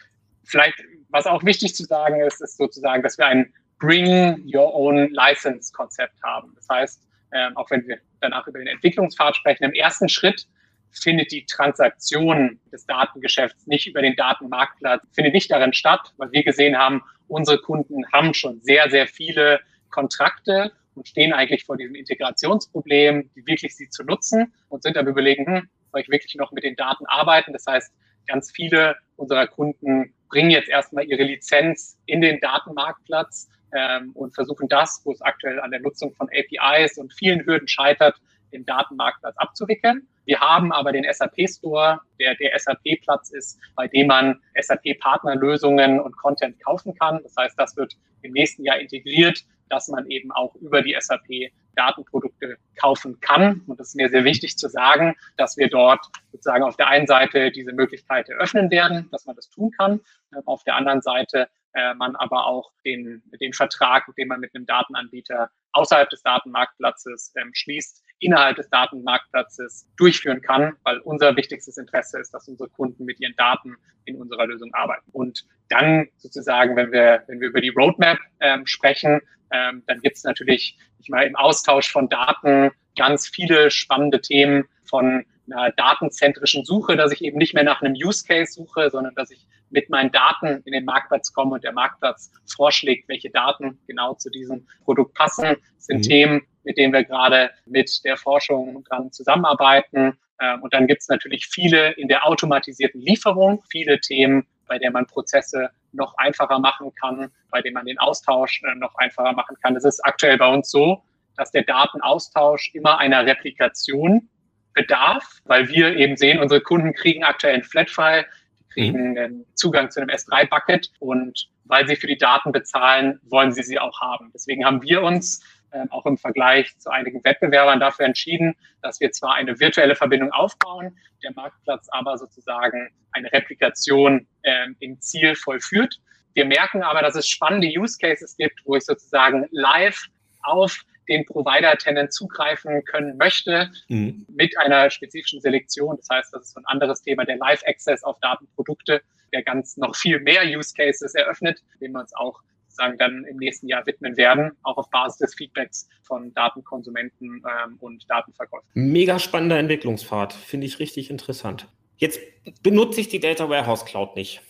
vielleicht, was auch wichtig zu sagen ist, ist sozusagen, dass wir ein Bring Your Own License Konzept haben. Das heißt, äh, auch wenn wir danach über den Entwicklungspfad sprechen, im ersten Schritt findet die Transaktion des Datengeschäfts nicht über den Datenmarktplatz, findet nicht darin statt, weil wir gesehen haben, unsere Kunden haben schon sehr, sehr viele Kontrakte und stehen eigentlich vor diesem Integrationsproblem, die wirklich sie zu nutzen und sind am überlegen, hm, soll ich wirklich noch mit den Daten arbeiten? Das heißt, ganz viele unserer Kunden bringen jetzt erstmal ihre Lizenz in den Datenmarktplatz ähm, und versuchen das, wo es aktuell an der Nutzung von APIs und vielen Hürden scheitert, den Datenmarktplatz abzuwickeln. Wir haben aber den SAP Store, der der SAP-Platz ist, bei dem man SAP-Partnerlösungen und Content kaufen kann. Das heißt, das wird im nächsten Jahr integriert dass man eben auch über die SAP Datenprodukte kaufen kann. Und das ist mir sehr wichtig zu sagen, dass wir dort sozusagen auf der einen Seite diese Möglichkeit eröffnen werden, dass man das tun kann. Ähm, auf der anderen Seite äh, man aber auch den, den Vertrag, den man mit einem Datenanbieter außerhalb des Datenmarktplatzes ähm, schließt, innerhalb des Datenmarktplatzes durchführen kann, weil unser wichtigstes Interesse ist, dass unsere Kunden mit ihren Daten in unserer Lösung arbeiten. Und dann sozusagen, wenn wir, wenn wir über die Roadmap ähm, sprechen, ähm, dann gibt es natürlich, ich meine, im Austausch von Daten ganz viele spannende Themen von einer datenzentrischen Suche, dass ich eben nicht mehr nach einem Use Case suche, sondern dass ich mit meinen Daten in den Marktplatz komme und der Marktplatz vorschlägt, welche Daten genau zu diesem Produkt passen. Das sind mhm. Themen, mit denen wir gerade mit der Forschung dran zusammenarbeiten. Ähm, und dann gibt es natürlich viele in der automatisierten Lieferung, viele Themen, bei der man Prozesse noch einfacher machen kann, bei dem man den Austausch äh, noch einfacher machen kann. Es ist aktuell bei uns so, dass der Datenaustausch immer einer Replikation bedarf, weil wir eben sehen, unsere Kunden kriegen aktuell einen Flatfile, die kriegen mhm. einen Zugang zu einem S3-Bucket und weil sie für die Daten bezahlen, wollen sie sie auch haben. Deswegen haben wir uns ähm, auch im Vergleich zu einigen Wettbewerbern dafür entschieden, dass wir zwar eine virtuelle Verbindung aufbauen, der Marktplatz aber sozusagen eine Replikation ähm, im Ziel vollführt. Wir merken aber, dass es spannende Use Cases gibt, wo ich sozusagen live auf den Provider-Tenant zugreifen können möchte mhm. mit einer spezifischen Selektion. Das heißt, das ist so ein anderes Thema, der Live-Access auf Datenprodukte, der ganz noch viel mehr Use Cases eröffnet, dem wir uns auch sagen dann im nächsten Jahr widmen werden, auch auf Basis des Feedbacks von Datenkonsumenten ähm, und Datenverkäufern. Mega spannender Entwicklungspfad, finde ich richtig interessant. Jetzt benutze ich die Data Warehouse Cloud nicht.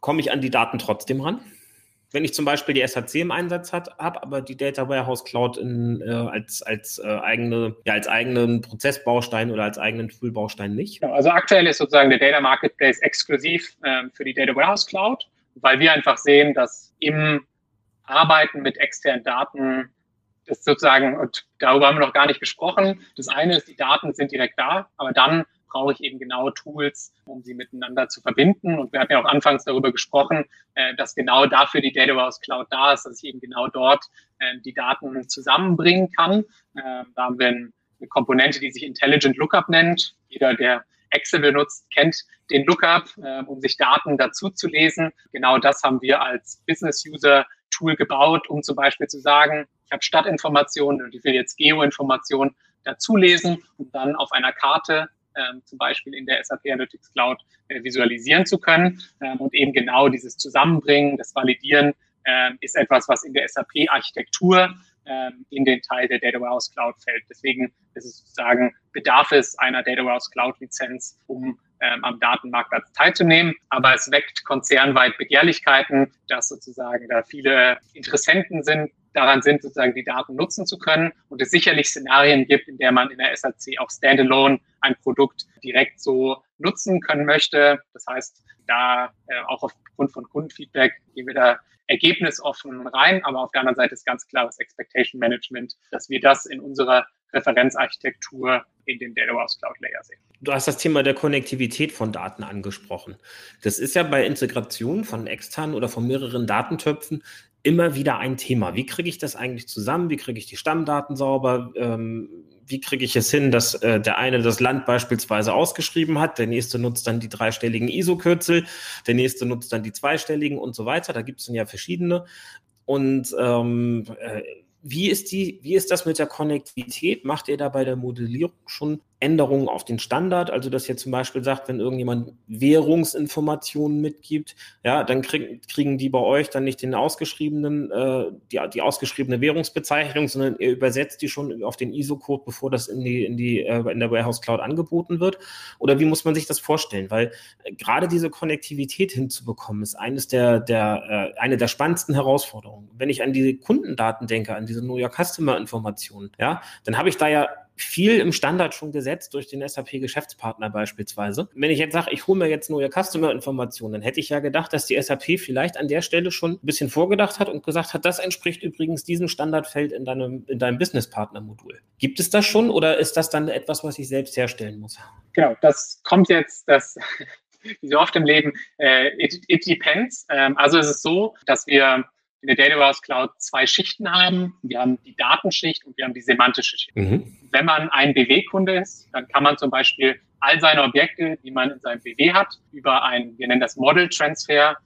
Komme ich an die Daten trotzdem ran? wenn ich zum Beispiel die SHC im Einsatz habe, aber die Data Warehouse Cloud in, äh, als, als, äh, eigene, ja, als eigenen Prozessbaustein oder als eigenen Toolbaustein nicht? Ja, also aktuell ist sozusagen der Data Marketplace exklusiv ähm, für die Data Warehouse Cloud, weil wir einfach sehen, dass im Arbeiten mit externen Daten das sozusagen, und darüber haben wir noch gar nicht gesprochen, das eine ist, die Daten sind direkt da, aber dann brauche ich eben genau Tools, um sie miteinander zu verbinden. Und wir hatten ja auch anfangs darüber gesprochen, äh, dass genau dafür die Data Warehouse Cloud da ist, dass ich eben genau dort äh, die Daten zusammenbringen kann. Äh, da haben wir eine Komponente, die sich Intelligent Lookup nennt. Jeder, der Excel benutzt, kennt den Lookup, um sich Daten dazu zu lesen. Genau das haben wir als Business-User Tool gebaut, um zum Beispiel zu sagen, ich habe Stadtinformationen und ich will jetzt Geoinformationen dazulesen und dann auf einer Karte ähm, zum Beispiel in der SAP Analytics Cloud äh, visualisieren zu können. Ähm, und eben genau dieses Zusammenbringen, das Validieren ähm, ist etwas, was in der SAP-Architektur ähm, in den Teil der Data Warehouse Cloud fällt. Deswegen ist es sozusagen, bedarf es einer Data Warehouse Cloud Lizenz, um ähm, am Datenmarktplatz teilzunehmen. Aber es weckt konzernweit Begehrlichkeiten, dass sozusagen da viele Interessenten sind, daran sind, sozusagen die Daten nutzen zu können und es sicherlich Szenarien gibt, in der man in der SAC auch standalone ein Produkt direkt so nutzen können möchte. Das heißt, da äh, auch aufgrund von Kundenfeedback gehen wir da ergebnisoffen rein, aber auf der anderen Seite ist ganz klares Expectation Management, dass wir das in unserer Referenzarchitektur in den Data Warehouse Cloud Layer sehen. Du hast das Thema der Konnektivität von Daten angesprochen. Das ist ja bei Integration von externen oder von mehreren Datentöpfen immer wieder ein Thema. Wie kriege ich das eigentlich zusammen? Wie kriege ich die Stammdaten sauber? Ähm, wie kriege ich es hin, dass äh, der eine das Land beispielsweise ausgeschrieben hat, der nächste nutzt dann die dreistelligen ISO-Kürzel, der nächste nutzt dann die zweistelligen und so weiter. Da gibt es dann ja verschiedene. Und ähm, äh, wie ist, die, wie ist das mit der Konnektivität? Macht ihr da bei der Modellierung schon Änderungen auf den Standard? Also, dass ihr zum Beispiel sagt, wenn irgendjemand Währungsinformationen mitgibt, ja, dann krieg, kriegen die bei euch dann nicht den ausgeschriebenen, äh, die, die ausgeschriebene Währungsbezeichnung, sondern ihr übersetzt die schon auf den ISO-Code, bevor das in die, in die, äh, in der Warehouse Cloud angeboten wird? Oder wie muss man sich das vorstellen? Weil äh, gerade diese Konnektivität hinzubekommen, ist eines der, der, äh, eine der spannendsten Herausforderungen. Wenn ich an die Kundendaten denke, an diese Know Your Customer Informationen, ja, dann habe ich da ja viel im Standard schon gesetzt durch den SAP-Geschäftspartner beispielsweise. Wenn ich jetzt sage, ich hole mir jetzt neue Customer-Informationen, dann hätte ich ja gedacht, dass die SAP vielleicht an der Stelle schon ein bisschen vorgedacht hat und gesagt hat, das entspricht übrigens diesem Standardfeld in deinem, in deinem Business-Partner-Modul. Gibt es das schon oder ist das dann etwas, was ich selbst herstellen muss? Genau, das kommt jetzt, das wie so oft im Leben, äh, it, it depends. Ähm, also es so, dass wir in der Data Warehouse Cloud zwei Schichten haben. Wir haben die Datenschicht und wir haben die semantische Schicht. Mhm. Wenn man ein BW-Kunde ist, dann kann man zum Beispiel all seine Objekte, die man in seinem BW hat, über ein, wir nennen das Model Transfer,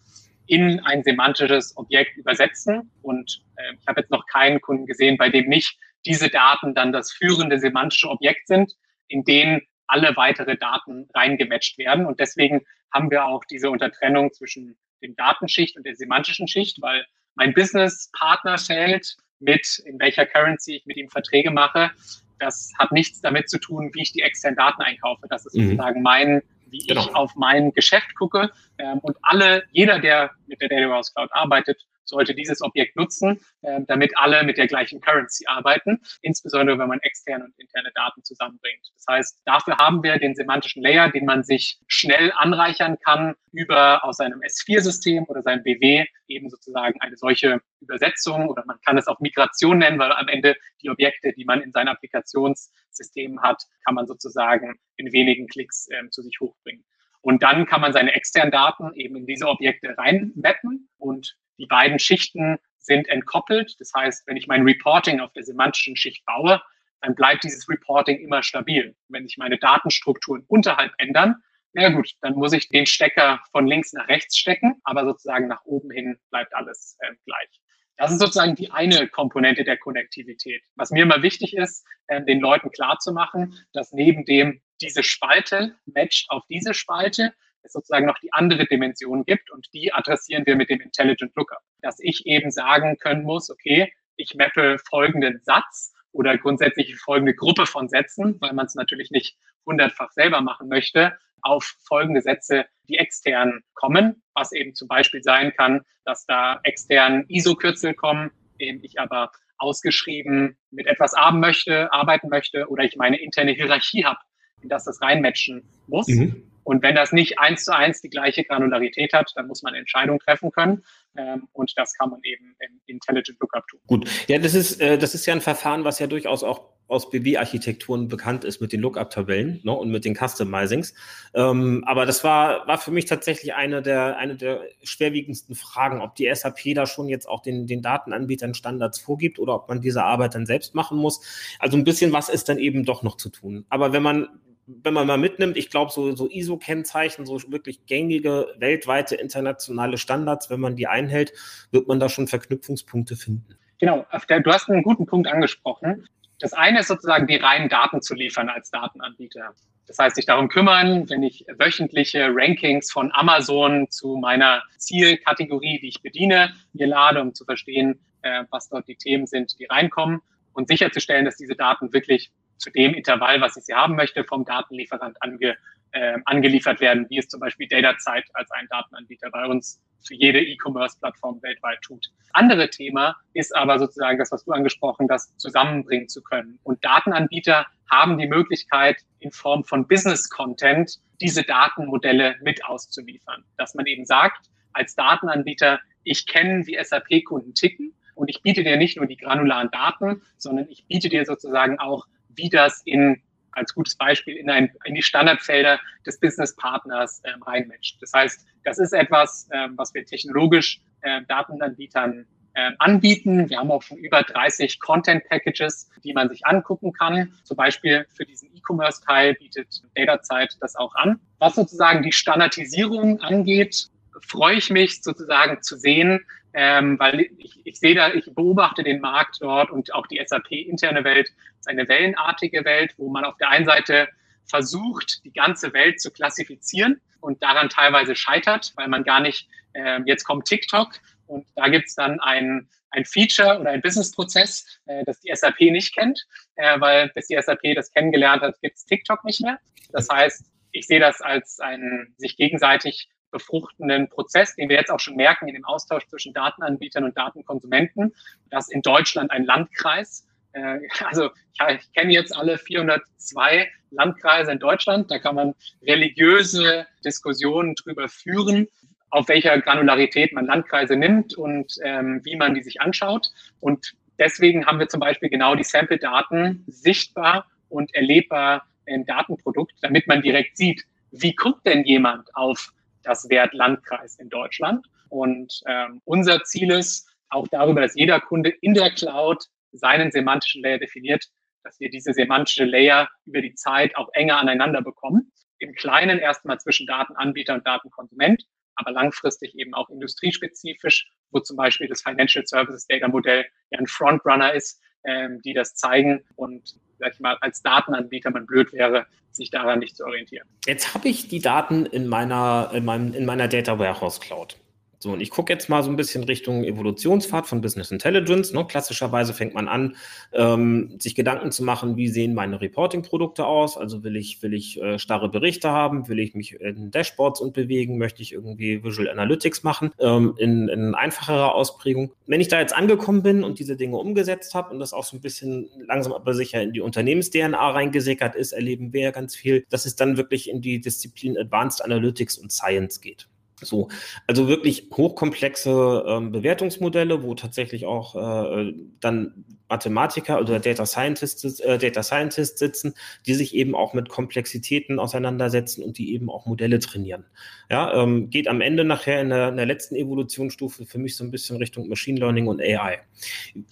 in ein semantisches Objekt übersetzen. Und äh, ich habe jetzt noch keinen Kunden gesehen, bei dem nicht diese Daten dann das führende semantische Objekt sind, in den alle weitere Daten reingematcht werden. Und deswegen haben wir auch diese Untertrennung zwischen dem Datenschicht und der semantischen Schicht, weil mein Business-Partner fällt, mit in welcher Currency ich mit ihm Verträge mache. Das hat nichts damit zu tun, wie ich die externen Daten einkaufe. Das ist mhm. sozusagen mein, wie genau. ich auf mein Geschäft gucke. Ähm, und alle, jeder, der mit der Data Warehouse Cloud arbeitet, sollte dieses Objekt nutzen, äh, damit alle mit der gleichen Currency arbeiten, insbesondere wenn man externe und interne Daten zusammenbringt. Das heißt, dafür haben wir den semantischen Layer, den man sich schnell anreichern kann über aus seinem S4-System oder seinem BW eben sozusagen eine solche Übersetzung oder man kann es auch Migration nennen, weil am Ende die Objekte, die man in seinem Applikationssystem hat, kann man sozusagen in wenigen Klicks äh, zu sich hochbringen. Und dann kann man seine externen Daten eben in diese Objekte reinmappen und die beiden Schichten sind entkoppelt. Das heißt, wenn ich mein Reporting auf der semantischen Schicht baue, dann bleibt dieses Reporting immer stabil. Wenn sich meine Datenstrukturen unterhalb ändern, na gut, dann muss ich den Stecker von links nach rechts stecken, aber sozusagen nach oben hin bleibt alles äh, gleich. Das ist sozusagen die eine Komponente der Konnektivität. Was mir immer wichtig ist, äh, den Leuten klarzumachen, dass neben dem diese Spalte matcht auf diese Spalte, es sozusagen noch die andere Dimension gibt und die adressieren wir mit dem Intelligent Lookup. Dass ich eben sagen können muss, okay, ich mappe folgenden Satz oder grundsätzlich folgende Gruppe von Sätzen, weil man es natürlich nicht hundertfach selber machen möchte, auf folgende Sätze, die extern kommen, was eben zum Beispiel sein kann, dass da extern ISO-Kürzel kommen, den ich aber ausgeschrieben mit etwas haben möchte, arbeiten möchte oder ich meine interne Hierarchie habe, in das das reinmatchen muss. Mhm. Und wenn das nicht eins zu eins die gleiche Granularität hat, dann muss man Entscheidungen treffen können. Ähm, und das kann man eben im Intelligent Lookup tun. Gut, ja, das ist, äh, das ist ja ein Verfahren, was ja durchaus auch aus BW-Architekturen bekannt ist mit den Lookup-Tabellen ne, und mit den Customizings. Ähm, aber das war, war für mich tatsächlich eine der, eine der schwerwiegendsten Fragen, ob die SAP da schon jetzt auch den, den Datenanbietern Standards vorgibt oder ob man diese Arbeit dann selbst machen muss. Also ein bisschen was ist dann eben doch noch zu tun. Aber wenn man wenn man mal mitnimmt, ich glaube, so, so ISO-Kennzeichen, so wirklich gängige weltweite internationale Standards, wenn man die einhält, wird man da schon Verknüpfungspunkte finden. Genau, du hast einen guten Punkt angesprochen. Das eine ist sozusagen, die reinen Daten zu liefern als Datenanbieter. Das heißt, sich darum kümmern, wenn ich wöchentliche Rankings von Amazon zu meiner Zielkategorie, die ich bediene, mir lade, um zu verstehen, äh, was dort die Themen sind, die reinkommen und sicherzustellen, dass diese Daten wirklich zu dem Intervall, was ich sie haben möchte, vom Datenlieferant ange, äh, angeliefert werden, wie es zum Beispiel DataZeit als ein Datenanbieter bei uns für jede E-Commerce-Plattform weltweit tut. Andere Thema ist aber sozusagen das, was du angesprochen das zusammenbringen zu können. Und Datenanbieter haben die Möglichkeit, in Form von Business-Content diese Datenmodelle mit auszuliefern. Dass man eben sagt, als Datenanbieter, ich kenne, wie SAP-Kunden ticken und ich biete dir nicht nur die granularen Daten, sondern ich biete dir sozusagen auch wie das in als gutes Beispiel in, ein, in die Standardfelder des Businesspartners ähm, reinmatcht. Das heißt, das ist etwas, ähm, was wir technologisch äh, Datenanbietern äh, anbieten. Wir haben auch schon über 30 Content Packages, die man sich angucken kann. Zum Beispiel für diesen E-Commerce-Teil bietet DataZeit das auch an. Was sozusagen die Standardisierung angeht, freue ich mich sozusagen zu sehen, ähm, weil ich, ich sehe da, ich beobachte den Markt dort und auch die SAP-interne Welt ist eine wellenartige Welt, wo man auf der einen Seite versucht, die ganze Welt zu klassifizieren und daran teilweise scheitert, weil man gar nicht, äh, jetzt kommt TikTok und da gibt's dann ein, ein Feature oder ein Businessprozess, äh, das die SAP nicht kennt, äh, weil bis die SAP das kennengelernt hat, gibt's TikTok nicht mehr. Das heißt, ich sehe das als einen sich gegenseitig befruchtenden Prozess, den wir jetzt auch schon merken in dem Austausch zwischen Datenanbietern und Datenkonsumenten, dass in Deutschland ein Landkreis, äh, also ich, ich kenne jetzt alle 402 Landkreise in Deutschland, da kann man religiöse Diskussionen drüber führen, auf welcher Granularität man Landkreise nimmt und ähm, wie man die sich anschaut. Und deswegen haben wir zum Beispiel genau die Sample-Daten sichtbar und erlebbar im Datenprodukt, damit man direkt sieht, wie guckt denn jemand auf das Wert Landkreis in Deutschland. Und ähm, unser Ziel ist auch darüber, dass jeder Kunde in der Cloud seinen semantischen Layer definiert, dass wir diese semantische Layer über die Zeit auch enger aneinander bekommen. Im Kleinen erstmal zwischen Datenanbieter und Datenkonsument, aber langfristig eben auch industriespezifisch, wo zum Beispiel das Financial Services Data Modell ja ein Frontrunner ist, ähm, die das zeigen und sag ich mal, als Datenanbieter man blöd wäre, sich daran nicht zu orientieren. Jetzt habe ich die Daten in meiner, in, meinem, in meiner Data Warehouse Cloud. So, und ich gucke jetzt mal so ein bisschen Richtung Evolutionspfad von Business Intelligence. Ne? Klassischerweise fängt man an, ähm, sich Gedanken zu machen, wie sehen meine Reporting-Produkte aus? Also will ich, will ich äh, starre Berichte haben? Will ich mich in Dashboards und bewegen? Möchte ich irgendwie Visual Analytics machen? Ähm, in, in einfacherer Ausprägung. Wenn ich da jetzt angekommen bin und diese Dinge umgesetzt habe und das auch so ein bisschen langsam aber sicher in die Unternehmens-DNA reingesickert ist, erleben wir ja ganz viel, dass es dann wirklich in die Disziplin Advanced Analytics und Science geht. So, also wirklich hochkomplexe ähm, Bewertungsmodelle, wo tatsächlich auch äh, dann Mathematiker oder Data Scientists, äh, Data Scientists sitzen, die sich eben auch mit Komplexitäten auseinandersetzen und die eben auch Modelle trainieren. Ja, ähm, geht am Ende nachher in der, in der letzten Evolutionsstufe für mich so ein bisschen Richtung Machine Learning und AI.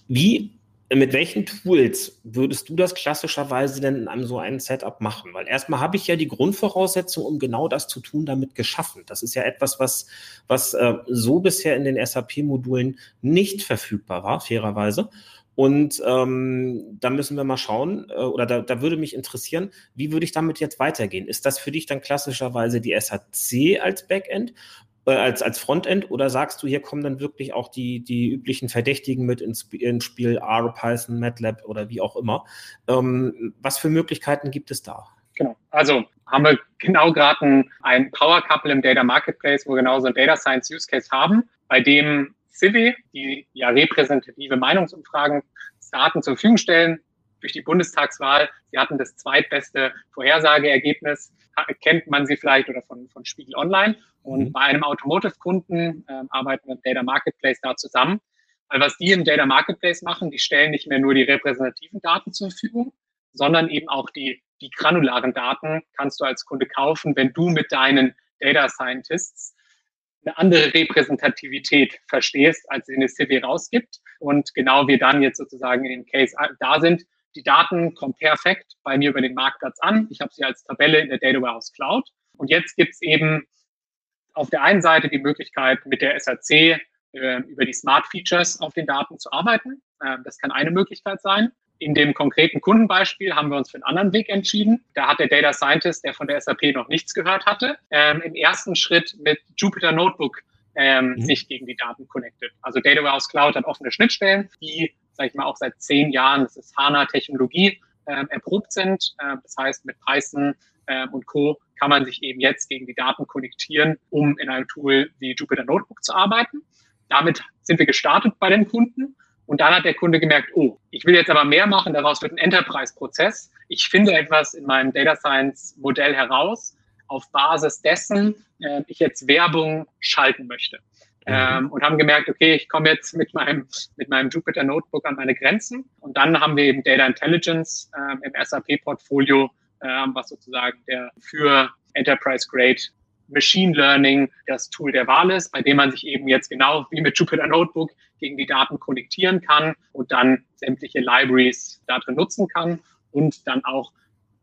Wie mit welchen Tools würdest du das klassischerweise denn in einem so einem Setup machen? Weil erstmal habe ich ja die Grundvoraussetzung, um genau das zu tun, damit geschaffen. Das ist ja etwas, was, was äh, so bisher in den SAP-Modulen nicht verfügbar war, fairerweise. Und ähm, da müssen wir mal schauen, äh, oder da, da würde mich interessieren, wie würde ich damit jetzt weitergehen? Ist das für dich dann klassischerweise die SAC als Backend äh, als, als Frontend oder sagst du, hier kommen dann wirklich auch die, die üblichen Verdächtigen mit ins, ins Spiel, R, Python, MATLAB oder wie auch immer? Ähm, was für Möglichkeiten gibt es da? Genau. Also haben wir genau gerade ein, ein Power Couple im Data Marketplace, wo wir genau so ein Data Science Use Case haben, bei dem Civi, die ja repräsentative Meinungsumfragen Daten zur Verfügung stellen, durch die Bundestagswahl. Sie hatten das zweitbeste Vorhersageergebnis, kennt man sie vielleicht oder von, von Spiegel Online. Und mhm. bei einem Automotive-Kunden äh, arbeiten wir im Data Marketplace da zusammen. Weil was die im Data Marketplace machen, die stellen nicht mehr nur die repräsentativen Daten zur Verfügung, sondern eben auch die, die granularen Daten kannst du als Kunde kaufen, wenn du mit deinen Data Scientists eine andere Repräsentativität verstehst, als sie eine CV rausgibt. Und genau wir dann jetzt sozusagen in dem Case da sind, die Daten kommen perfekt bei mir über den Marktplatz an. Ich habe sie als Tabelle in der Data Warehouse Cloud. Und jetzt gibt es eben auf der einen Seite die Möglichkeit, mit der SAC äh, über die Smart Features auf den Daten zu arbeiten. Äh, das kann eine Möglichkeit sein. In dem konkreten Kundenbeispiel haben wir uns für einen anderen Weg entschieden. Da hat der Data Scientist, der von der SAP noch nichts gehört hatte, ähm, im ersten Schritt mit Jupyter Notebook ähm, mhm. sich gegen die Daten connected. Also Data Warehouse Cloud hat offene Schnittstellen, die, sage ich mal, auch seit zehn Jahren, das ist HANA-Technologie, ähm, erprobt sind. Ähm, das heißt, mit Python ähm, und Co. kann man sich eben jetzt gegen die Daten konnektieren, um in einem Tool wie Jupyter Notebook zu arbeiten. Damit sind wir gestartet bei den Kunden. Und dann hat der Kunde gemerkt, oh, ich will jetzt aber mehr machen, daraus wird ein Enterprise-Prozess. Ich finde etwas in meinem Data Science-Modell heraus, auf Basis dessen äh, ich jetzt Werbung schalten möchte. Mhm. Ähm, und haben gemerkt, okay, ich komme jetzt mit meinem, mit meinem Jupyter Notebook an meine Grenzen. Und dann haben wir eben Data Intelligence ähm, im SAP-Portfolio, ähm, was sozusagen der für Enterprise Grade Machine Learning das Tool der Wahl ist, bei dem man sich eben jetzt genau wie mit Jupyter Notebook gegen die Daten konnektieren kann und dann sämtliche Libraries darin nutzen kann und dann auch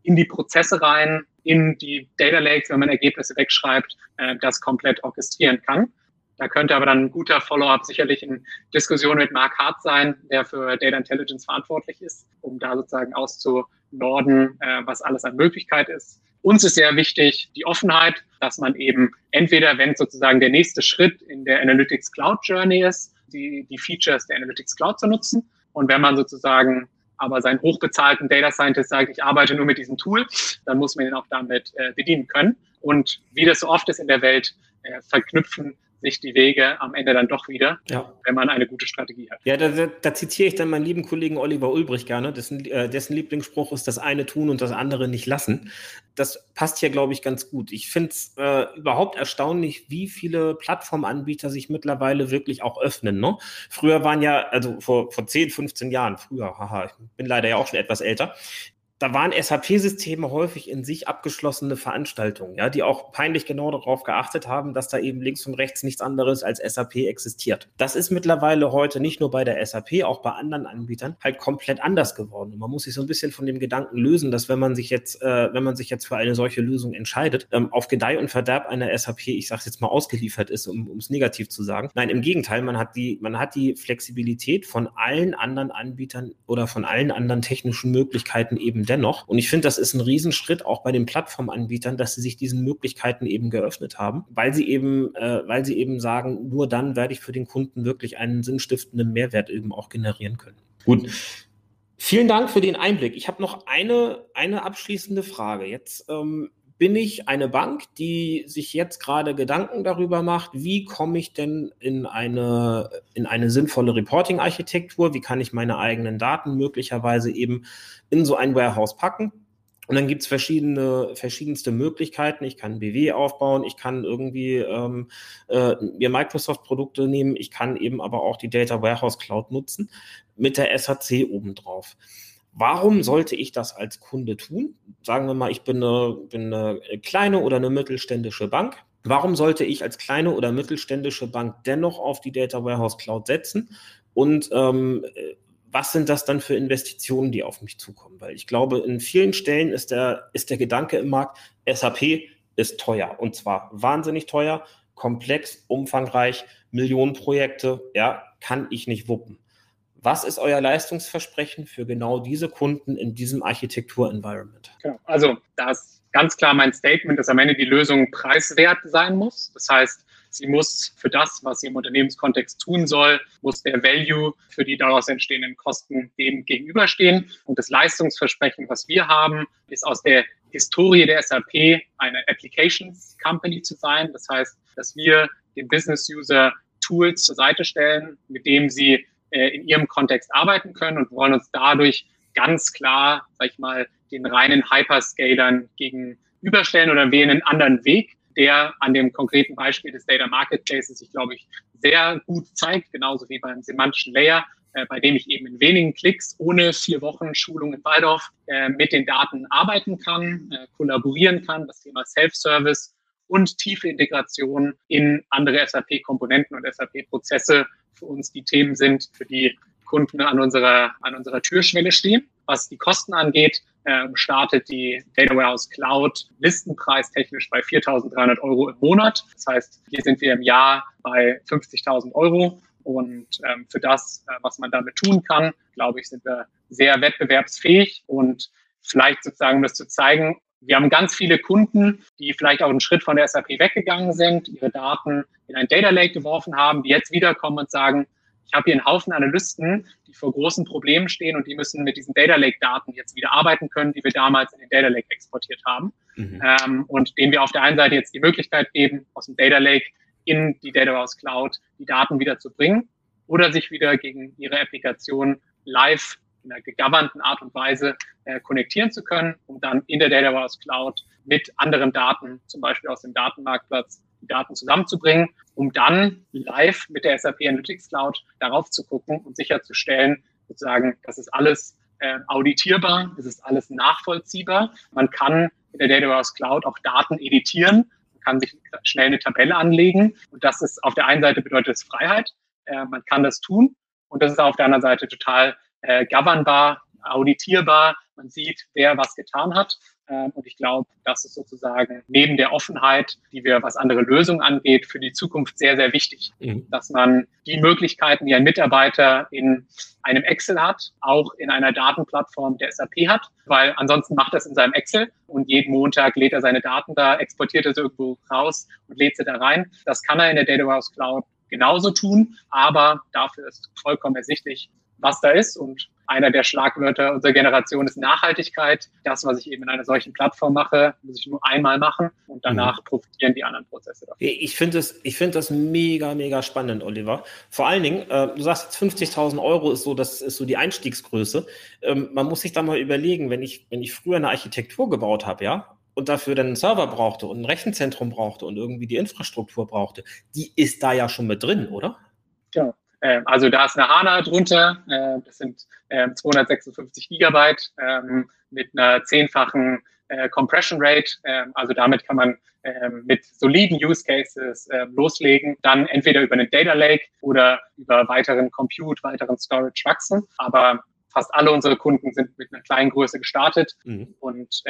in die Prozesse rein, in die Data Lakes, wenn man Ergebnisse wegschreibt, äh, das komplett orchestrieren kann. Da könnte aber dann ein guter Follow-up sicherlich in Diskussion mit Mark Hart sein, der für Data Intelligence verantwortlich ist, um da sozusagen auszunorden, äh, was alles an Möglichkeit ist. Uns ist sehr wichtig die Offenheit, dass man eben entweder, wenn sozusagen der nächste Schritt in der Analytics Cloud Journey ist, die, die Features der Analytics Cloud zu nutzen. Und wenn man sozusagen aber seinen hochbezahlten Data Scientist sagt, ich arbeite nur mit diesem Tool, dann muss man ihn auch damit äh, bedienen können. Und wie das so oft ist in der Welt, äh, verknüpfen sich die Wege am Ende dann doch wieder, ja. wenn man eine gute Strategie hat. Ja, da, da, zitiere ich dann meinen lieben Kollegen Oliver Ulbrich gerne, dessen, äh, dessen Lieblingsspruch ist, das eine tun und das andere nicht lassen. Das passt hier, glaube ich, ganz gut. Ich finde es äh, überhaupt erstaunlich, wie viele Plattformanbieter sich mittlerweile wirklich auch öffnen. Ne? Früher waren ja, also vor, vor 10, 15 Jahren, früher, haha, ich bin leider ja auch schon etwas älter, da waren SAP-Systeme häufig in sich abgeschlossene Veranstaltungen, ja, die auch peinlich genau darauf geachtet haben, dass da eben links und rechts nichts anderes als SAP existiert. Das ist mittlerweile heute nicht nur bei der SAP, auch bei anderen Anbietern halt komplett anders geworden. Und man muss sich so ein bisschen von dem Gedanken lösen, dass wenn man sich jetzt, äh, wenn man sich jetzt für eine solche Lösung entscheidet, ähm, auf Gedeih und Verderb einer SAP, ich sage jetzt mal ausgeliefert ist, um es negativ zu sagen. Nein, im Gegenteil, man hat die, man hat die Flexibilität von allen anderen Anbietern oder von allen anderen technischen Möglichkeiten eben dennoch. Und ich finde, das ist ein Riesenschritt auch bei den Plattformanbietern, dass sie sich diesen Möglichkeiten eben geöffnet haben, weil sie eben, äh, weil sie eben sagen, nur dann werde ich für den Kunden wirklich einen sinnstiftenden Mehrwert eben auch generieren können. Gut. Vielen Dank für den Einblick. Ich habe noch eine, eine abschließende Frage. Jetzt ähm, bin ich eine Bank, die sich jetzt gerade Gedanken darüber macht, wie komme ich denn in eine, in eine sinnvolle Reporting-Architektur, wie kann ich meine eigenen Daten möglicherweise eben in so ein Warehouse packen Und dann gibt es verschiedene, verschiedenste Möglichkeiten. Ich kann BW aufbauen, ich kann irgendwie ähm, äh, mir Microsoft-Produkte nehmen, ich kann eben aber auch die Data Warehouse Cloud nutzen mit der SAC obendrauf. Warum sollte ich das als Kunde tun? Sagen wir mal, ich bin eine, bin eine kleine oder eine mittelständische Bank. Warum sollte ich als kleine oder mittelständische Bank dennoch auf die Data Warehouse Cloud setzen? Und ähm, was sind das dann für Investitionen, die auf mich zukommen? Weil ich glaube, in vielen Stellen ist der, ist der Gedanke im Markt, SAP ist teuer und zwar wahnsinnig teuer, komplex, umfangreich, Millionenprojekte, ja, kann ich nicht wuppen. Was ist euer Leistungsversprechen für genau diese Kunden in diesem Architektur-Environment? Genau. Also, da ist ganz klar mein Statement, dass am Ende die Lösung preiswert sein muss. Das heißt, Sie muss für das, was sie im Unternehmenskontext tun soll, muss der Value für die daraus entstehenden Kosten dem gegenüberstehen. Und das Leistungsversprechen, was wir haben, ist aus der Historie der SAP eine Applications Company zu sein. Das heißt, dass wir dem Business User Tools zur Seite stellen, mit dem sie äh, in ihrem Kontext arbeiten können und wollen uns dadurch ganz klar, sag ich mal, den reinen Hyperscalern gegenüberstellen oder wählen einen anderen Weg, der an dem konkreten Beispiel des Data Marketplaces sich, glaube ich, sehr gut zeigt, genauso wie beim semantischen Layer, äh, bei dem ich eben in wenigen Klicks ohne vier Wochen Schulung in Waldorf äh, mit den Daten arbeiten kann, äh, kollaborieren kann, das Thema Self-Service und tiefe Integration in andere SAP-Komponenten und SAP-Prozesse für uns die Themen sind, für die Kunden an unserer, an unserer Türschwelle stehen. Was die Kosten angeht, äh, startet die Data Warehouse Cloud listenpreistechnisch bei 4.300 Euro im Monat. Das heißt, hier sind wir im Jahr bei 50.000 Euro. Und ähm, für das, äh, was man damit tun kann, glaube ich, sind wir sehr wettbewerbsfähig. Und vielleicht sozusagen, um das zu zeigen, wir haben ganz viele Kunden, die vielleicht auch einen Schritt von der SAP weggegangen sind, ihre Daten in ein Data Lake geworfen haben, die jetzt wiederkommen und sagen, ich habe hier einen Haufen Analysten, die vor großen Problemen stehen und die müssen mit diesen Data Lake-Daten jetzt wieder arbeiten können, die wir damals in den Data Lake exportiert haben. Mhm. Ähm, und denen wir auf der einen Seite jetzt die Möglichkeit geben, aus dem Data Lake in die Data Warehouse Cloud die Daten wieder zu bringen oder sich wieder gegen ihre Applikation live in einer gegovernten Art und Weise äh, konnektieren zu können, um dann in der Data Warehouse Cloud mit anderen Daten, zum Beispiel aus dem Datenmarktplatz, die Daten zusammenzubringen, um dann live mit der SAP Analytics Cloud darauf zu gucken und sicherzustellen, sozusagen, das ist alles äh, auditierbar, es ist alles nachvollziehbar. Man kann in der Data Warehouse Cloud auch Daten editieren, man kann sich schnell eine Tabelle anlegen und das ist auf der einen Seite bedeutet es Freiheit, äh, man kann das tun und das ist auf der anderen Seite total äh, governbar, auditierbar, man sieht, wer was getan hat ähm, und ich glaube, das ist sozusagen neben der Offenheit, die wir, was andere Lösungen angeht, für die Zukunft sehr, sehr wichtig, mhm. dass man die Möglichkeiten, die ein Mitarbeiter in einem Excel hat, auch in einer Datenplattform der SAP hat, weil ansonsten macht er es in seinem Excel und jeden Montag lädt er seine Daten da, exportiert er sie irgendwo raus und lädt sie da rein. Das kann er in der Data Warehouse Cloud genauso tun, aber dafür ist vollkommen ersichtlich, was da ist und einer der Schlagwörter unserer Generation ist Nachhaltigkeit. Das, was ich eben in einer solchen Plattform mache, muss ich nur einmal machen und danach mhm. profitieren die anderen Prozesse davon. Ich finde das, ich das mega, mega spannend, Oliver. Vor allen Dingen, äh, du sagst jetzt 50.000 Euro ist so, das ist so die Einstiegsgröße. Ähm, man muss sich da mal überlegen, wenn ich, wenn ich früher eine Architektur gebaut habe, ja, und dafür dann einen Server brauchte und ein Rechenzentrum brauchte und irgendwie die Infrastruktur brauchte, die ist da ja schon mit drin, oder? Ja, ähm, also da ist eine HANA drunter, äh, das sind 256 ähm, Gigabyte ähm, mit einer zehnfachen äh, Compression Rate. also damit kann man mit soliden Use Cases loslegen, dann entweder über einen Data Lake oder über weiteren Compute, weiteren Storage wachsen. Aber fast alle unsere Kunden sind mit einer kleinen Größe gestartet und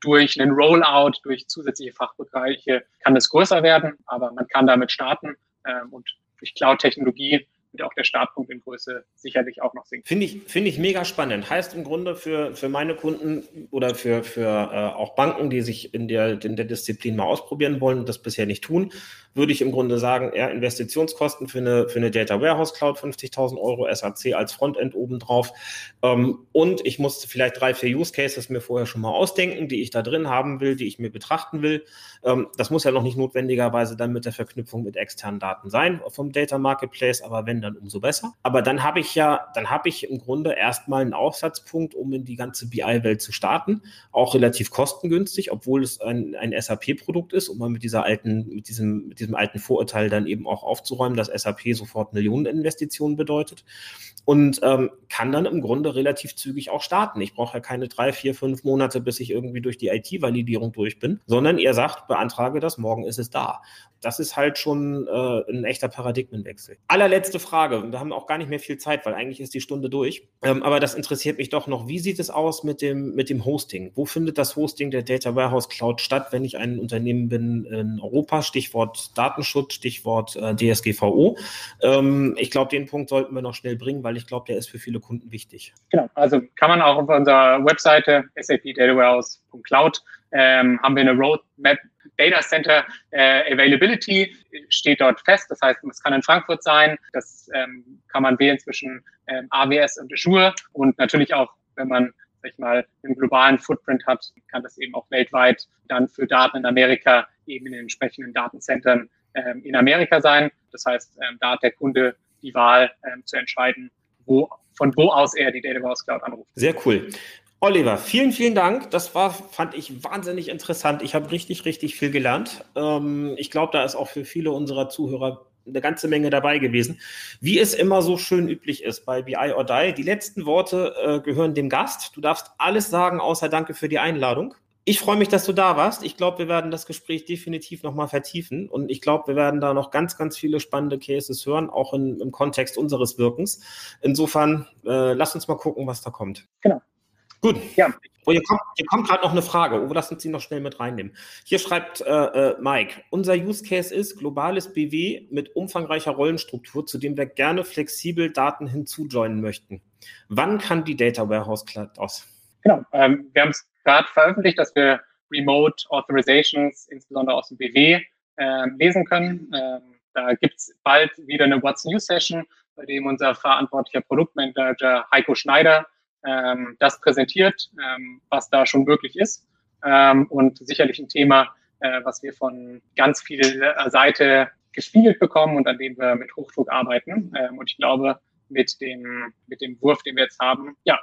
durch einen Rollout, durch zusätzliche Fachbereiche kann es größer werden, aber man kann damit starten und durch Cloud-Technologie wird auch der Startpunkt in Größe sicherlich auch noch sinken. Finde ich, finde ich mega spannend. Heißt im Grunde für, für meine Kunden oder für, für äh, auch Banken, die sich in der, in der Disziplin mal ausprobieren wollen und das bisher nicht tun, würde ich im Grunde sagen, eher Investitionskosten für eine, für eine Data Warehouse Cloud 50.000 Euro, SAC als Frontend obendrauf. Ähm, und ich musste vielleicht drei, vier Use Cases mir vorher schon mal ausdenken, die ich da drin haben will, die ich mir betrachten will. Ähm, das muss ja noch nicht notwendigerweise dann mit der Verknüpfung mit externen Daten sein vom Data Marketplace, aber wenn wenn, dann umso besser. Aber dann habe ich ja, dann habe ich im Grunde erstmal einen Aufsatzpunkt, um in die ganze BI-Welt zu starten. Auch relativ kostengünstig, obwohl es ein, ein SAP-Produkt ist, um mal mit dieser alten, mit diesem, mit diesem alten Vorurteil dann eben auch aufzuräumen, dass SAP sofort Millioneninvestitionen bedeutet. Und ähm, kann dann im Grunde relativ zügig auch starten. Ich brauche ja keine drei, vier, fünf Monate, bis ich irgendwie durch die IT-Validierung durch bin, sondern ihr sagt, beantrage das, morgen ist es da das ist halt schon äh, ein echter Paradigmenwechsel. Allerletzte Frage, wir haben auch gar nicht mehr viel Zeit, weil eigentlich ist die Stunde durch. Ähm, aber das interessiert mich doch noch. Wie sieht es aus mit dem, mit dem Hosting? Wo findet das Hosting der Data Warehouse Cloud statt, wenn ich ein Unternehmen bin in Europa? Stichwort Datenschutz, Stichwort äh, DSGVO. Ähm, ich glaube, den Punkt sollten wir noch schnell bringen, weil ich glaube, der ist für viele Kunden wichtig. Genau, also kann man auch auf unserer Webseite sapdatawarehouse.cloud ähm, haben wir eine Roadmap Data Center äh, Availability steht dort fest. Das heißt, es kann in Frankfurt sein. Das ähm, kann man wählen zwischen ähm, AWS und Azure und natürlich auch, wenn man sag ich mal, einen globalen Footprint hat, kann das eben auch weltweit dann für Daten in Amerika eben in den entsprechenden Datencentern ähm, in Amerika sein. Das heißt, ähm, da hat der Kunde die Wahl ähm, zu entscheiden, wo, von wo aus er die Data Warehouse Cloud anruft. Sehr cool. Oliver, vielen, vielen Dank. Das war, fand ich wahnsinnig interessant. Ich habe richtig, richtig viel gelernt. Ähm, ich glaube, da ist auch für viele unserer Zuhörer eine ganze Menge dabei gewesen. Wie es immer so schön üblich ist bei BI or Die, die letzten Worte äh, gehören dem Gast. Du darfst alles sagen, außer Danke für die Einladung. Ich freue mich, dass du da warst. Ich glaube, wir werden das Gespräch definitiv nochmal vertiefen und ich glaube, wir werden da noch ganz, ganz viele spannende Cases hören, auch in, im Kontext unseres Wirkens. Insofern, äh, lass uns mal gucken, was da kommt. Genau. Gut. Ja. Oh, hier kommt, hier kommt gerade noch eine Frage. Oh, lass uns die noch schnell mit reinnehmen. Hier schreibt äh, äh, Mike, unser Use Case ist globales BW mit umfangreicher Rollenstruktur, zu dem wir gerne flexibel Daten hinzujoinen möchten. Wann kann die Data Warehouse Cloud aus? Genau. Ähm, wir haben es gerade veröffentlicht, dass wir Remote Authorizations, insbesondere aus dem BW, äh, lesen können. Ähm, da gibt es bald wieder eine What's New Session, bei dem unser verantwortlicher Produktmanager Heiko Schneider ähm, das präsentiert, ähm, was da schon möglich ist. Ähm, und sicherlich ein Thema, äh, was wir von ganz viel äh, Seite gespiegelt bekommen und an dem wir mit Hochdruck arbeiten. Ähm, und ich glaube, mit dem, mit dem Wurf, den wir jetzt haben, ja,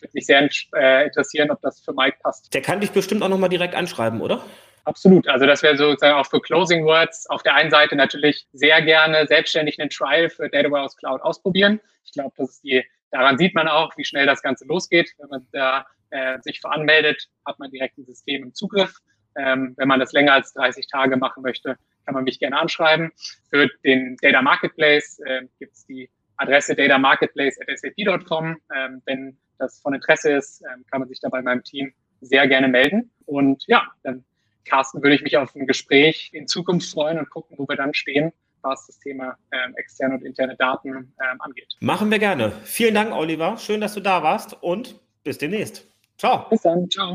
würde mich sehr äh, interessieren, ob das für Mike passt. Der kann dich bestimmt auch nochmal direkt anschreiben, oder? Absolut. Also das wäre sozusagen auch für Closing Words auf der einen Seite natürlich sehr gerne selbstständig einen Trial für Data Warehouse Cloud ausprobieren. Ich glaube, das ist die Daran sieht man auch, wie schnell das Ganze losgeht. Wenn man da äh, sich veranmeldet, hat man direkt ein System im Zugriff. Ähm, wenn man das länger als 30 Tage machen möchte, kann man mich gerne anschreiben. Für den Data Marketplace äh, gibt es die Adresse datamarketplace.sap.com. Ähm, wenn das von Interesse ist, ähm, kann man sich da bei meinem Team sehr gerne melden. Und ja, dann, Carsten, würde ich mich auf ein Gespräch in Zukunft freuen und gucken, wo wir dann stehen was das Thema ähm, externe und interne Daten ähm, angeht. Machen wir gerne. Vielen Dank, Oliver. Schön, dass du da warst und bis demnächst. Ciao. Bis dann. Ciao.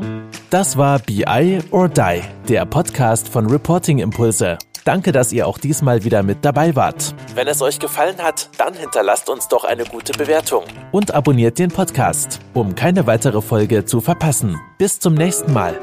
Das war BI or Die, der Podcast von Reporting Impulse. Danke, dass ihr auch diesmal wieder mit dabei wart. Wenn es euch gefallen hat, dann hinterlasst uns doch eine gute Bewertung und abonniert den Podcast, um keine weitere Folge zu verpassen. Bis zum nächsten Mal.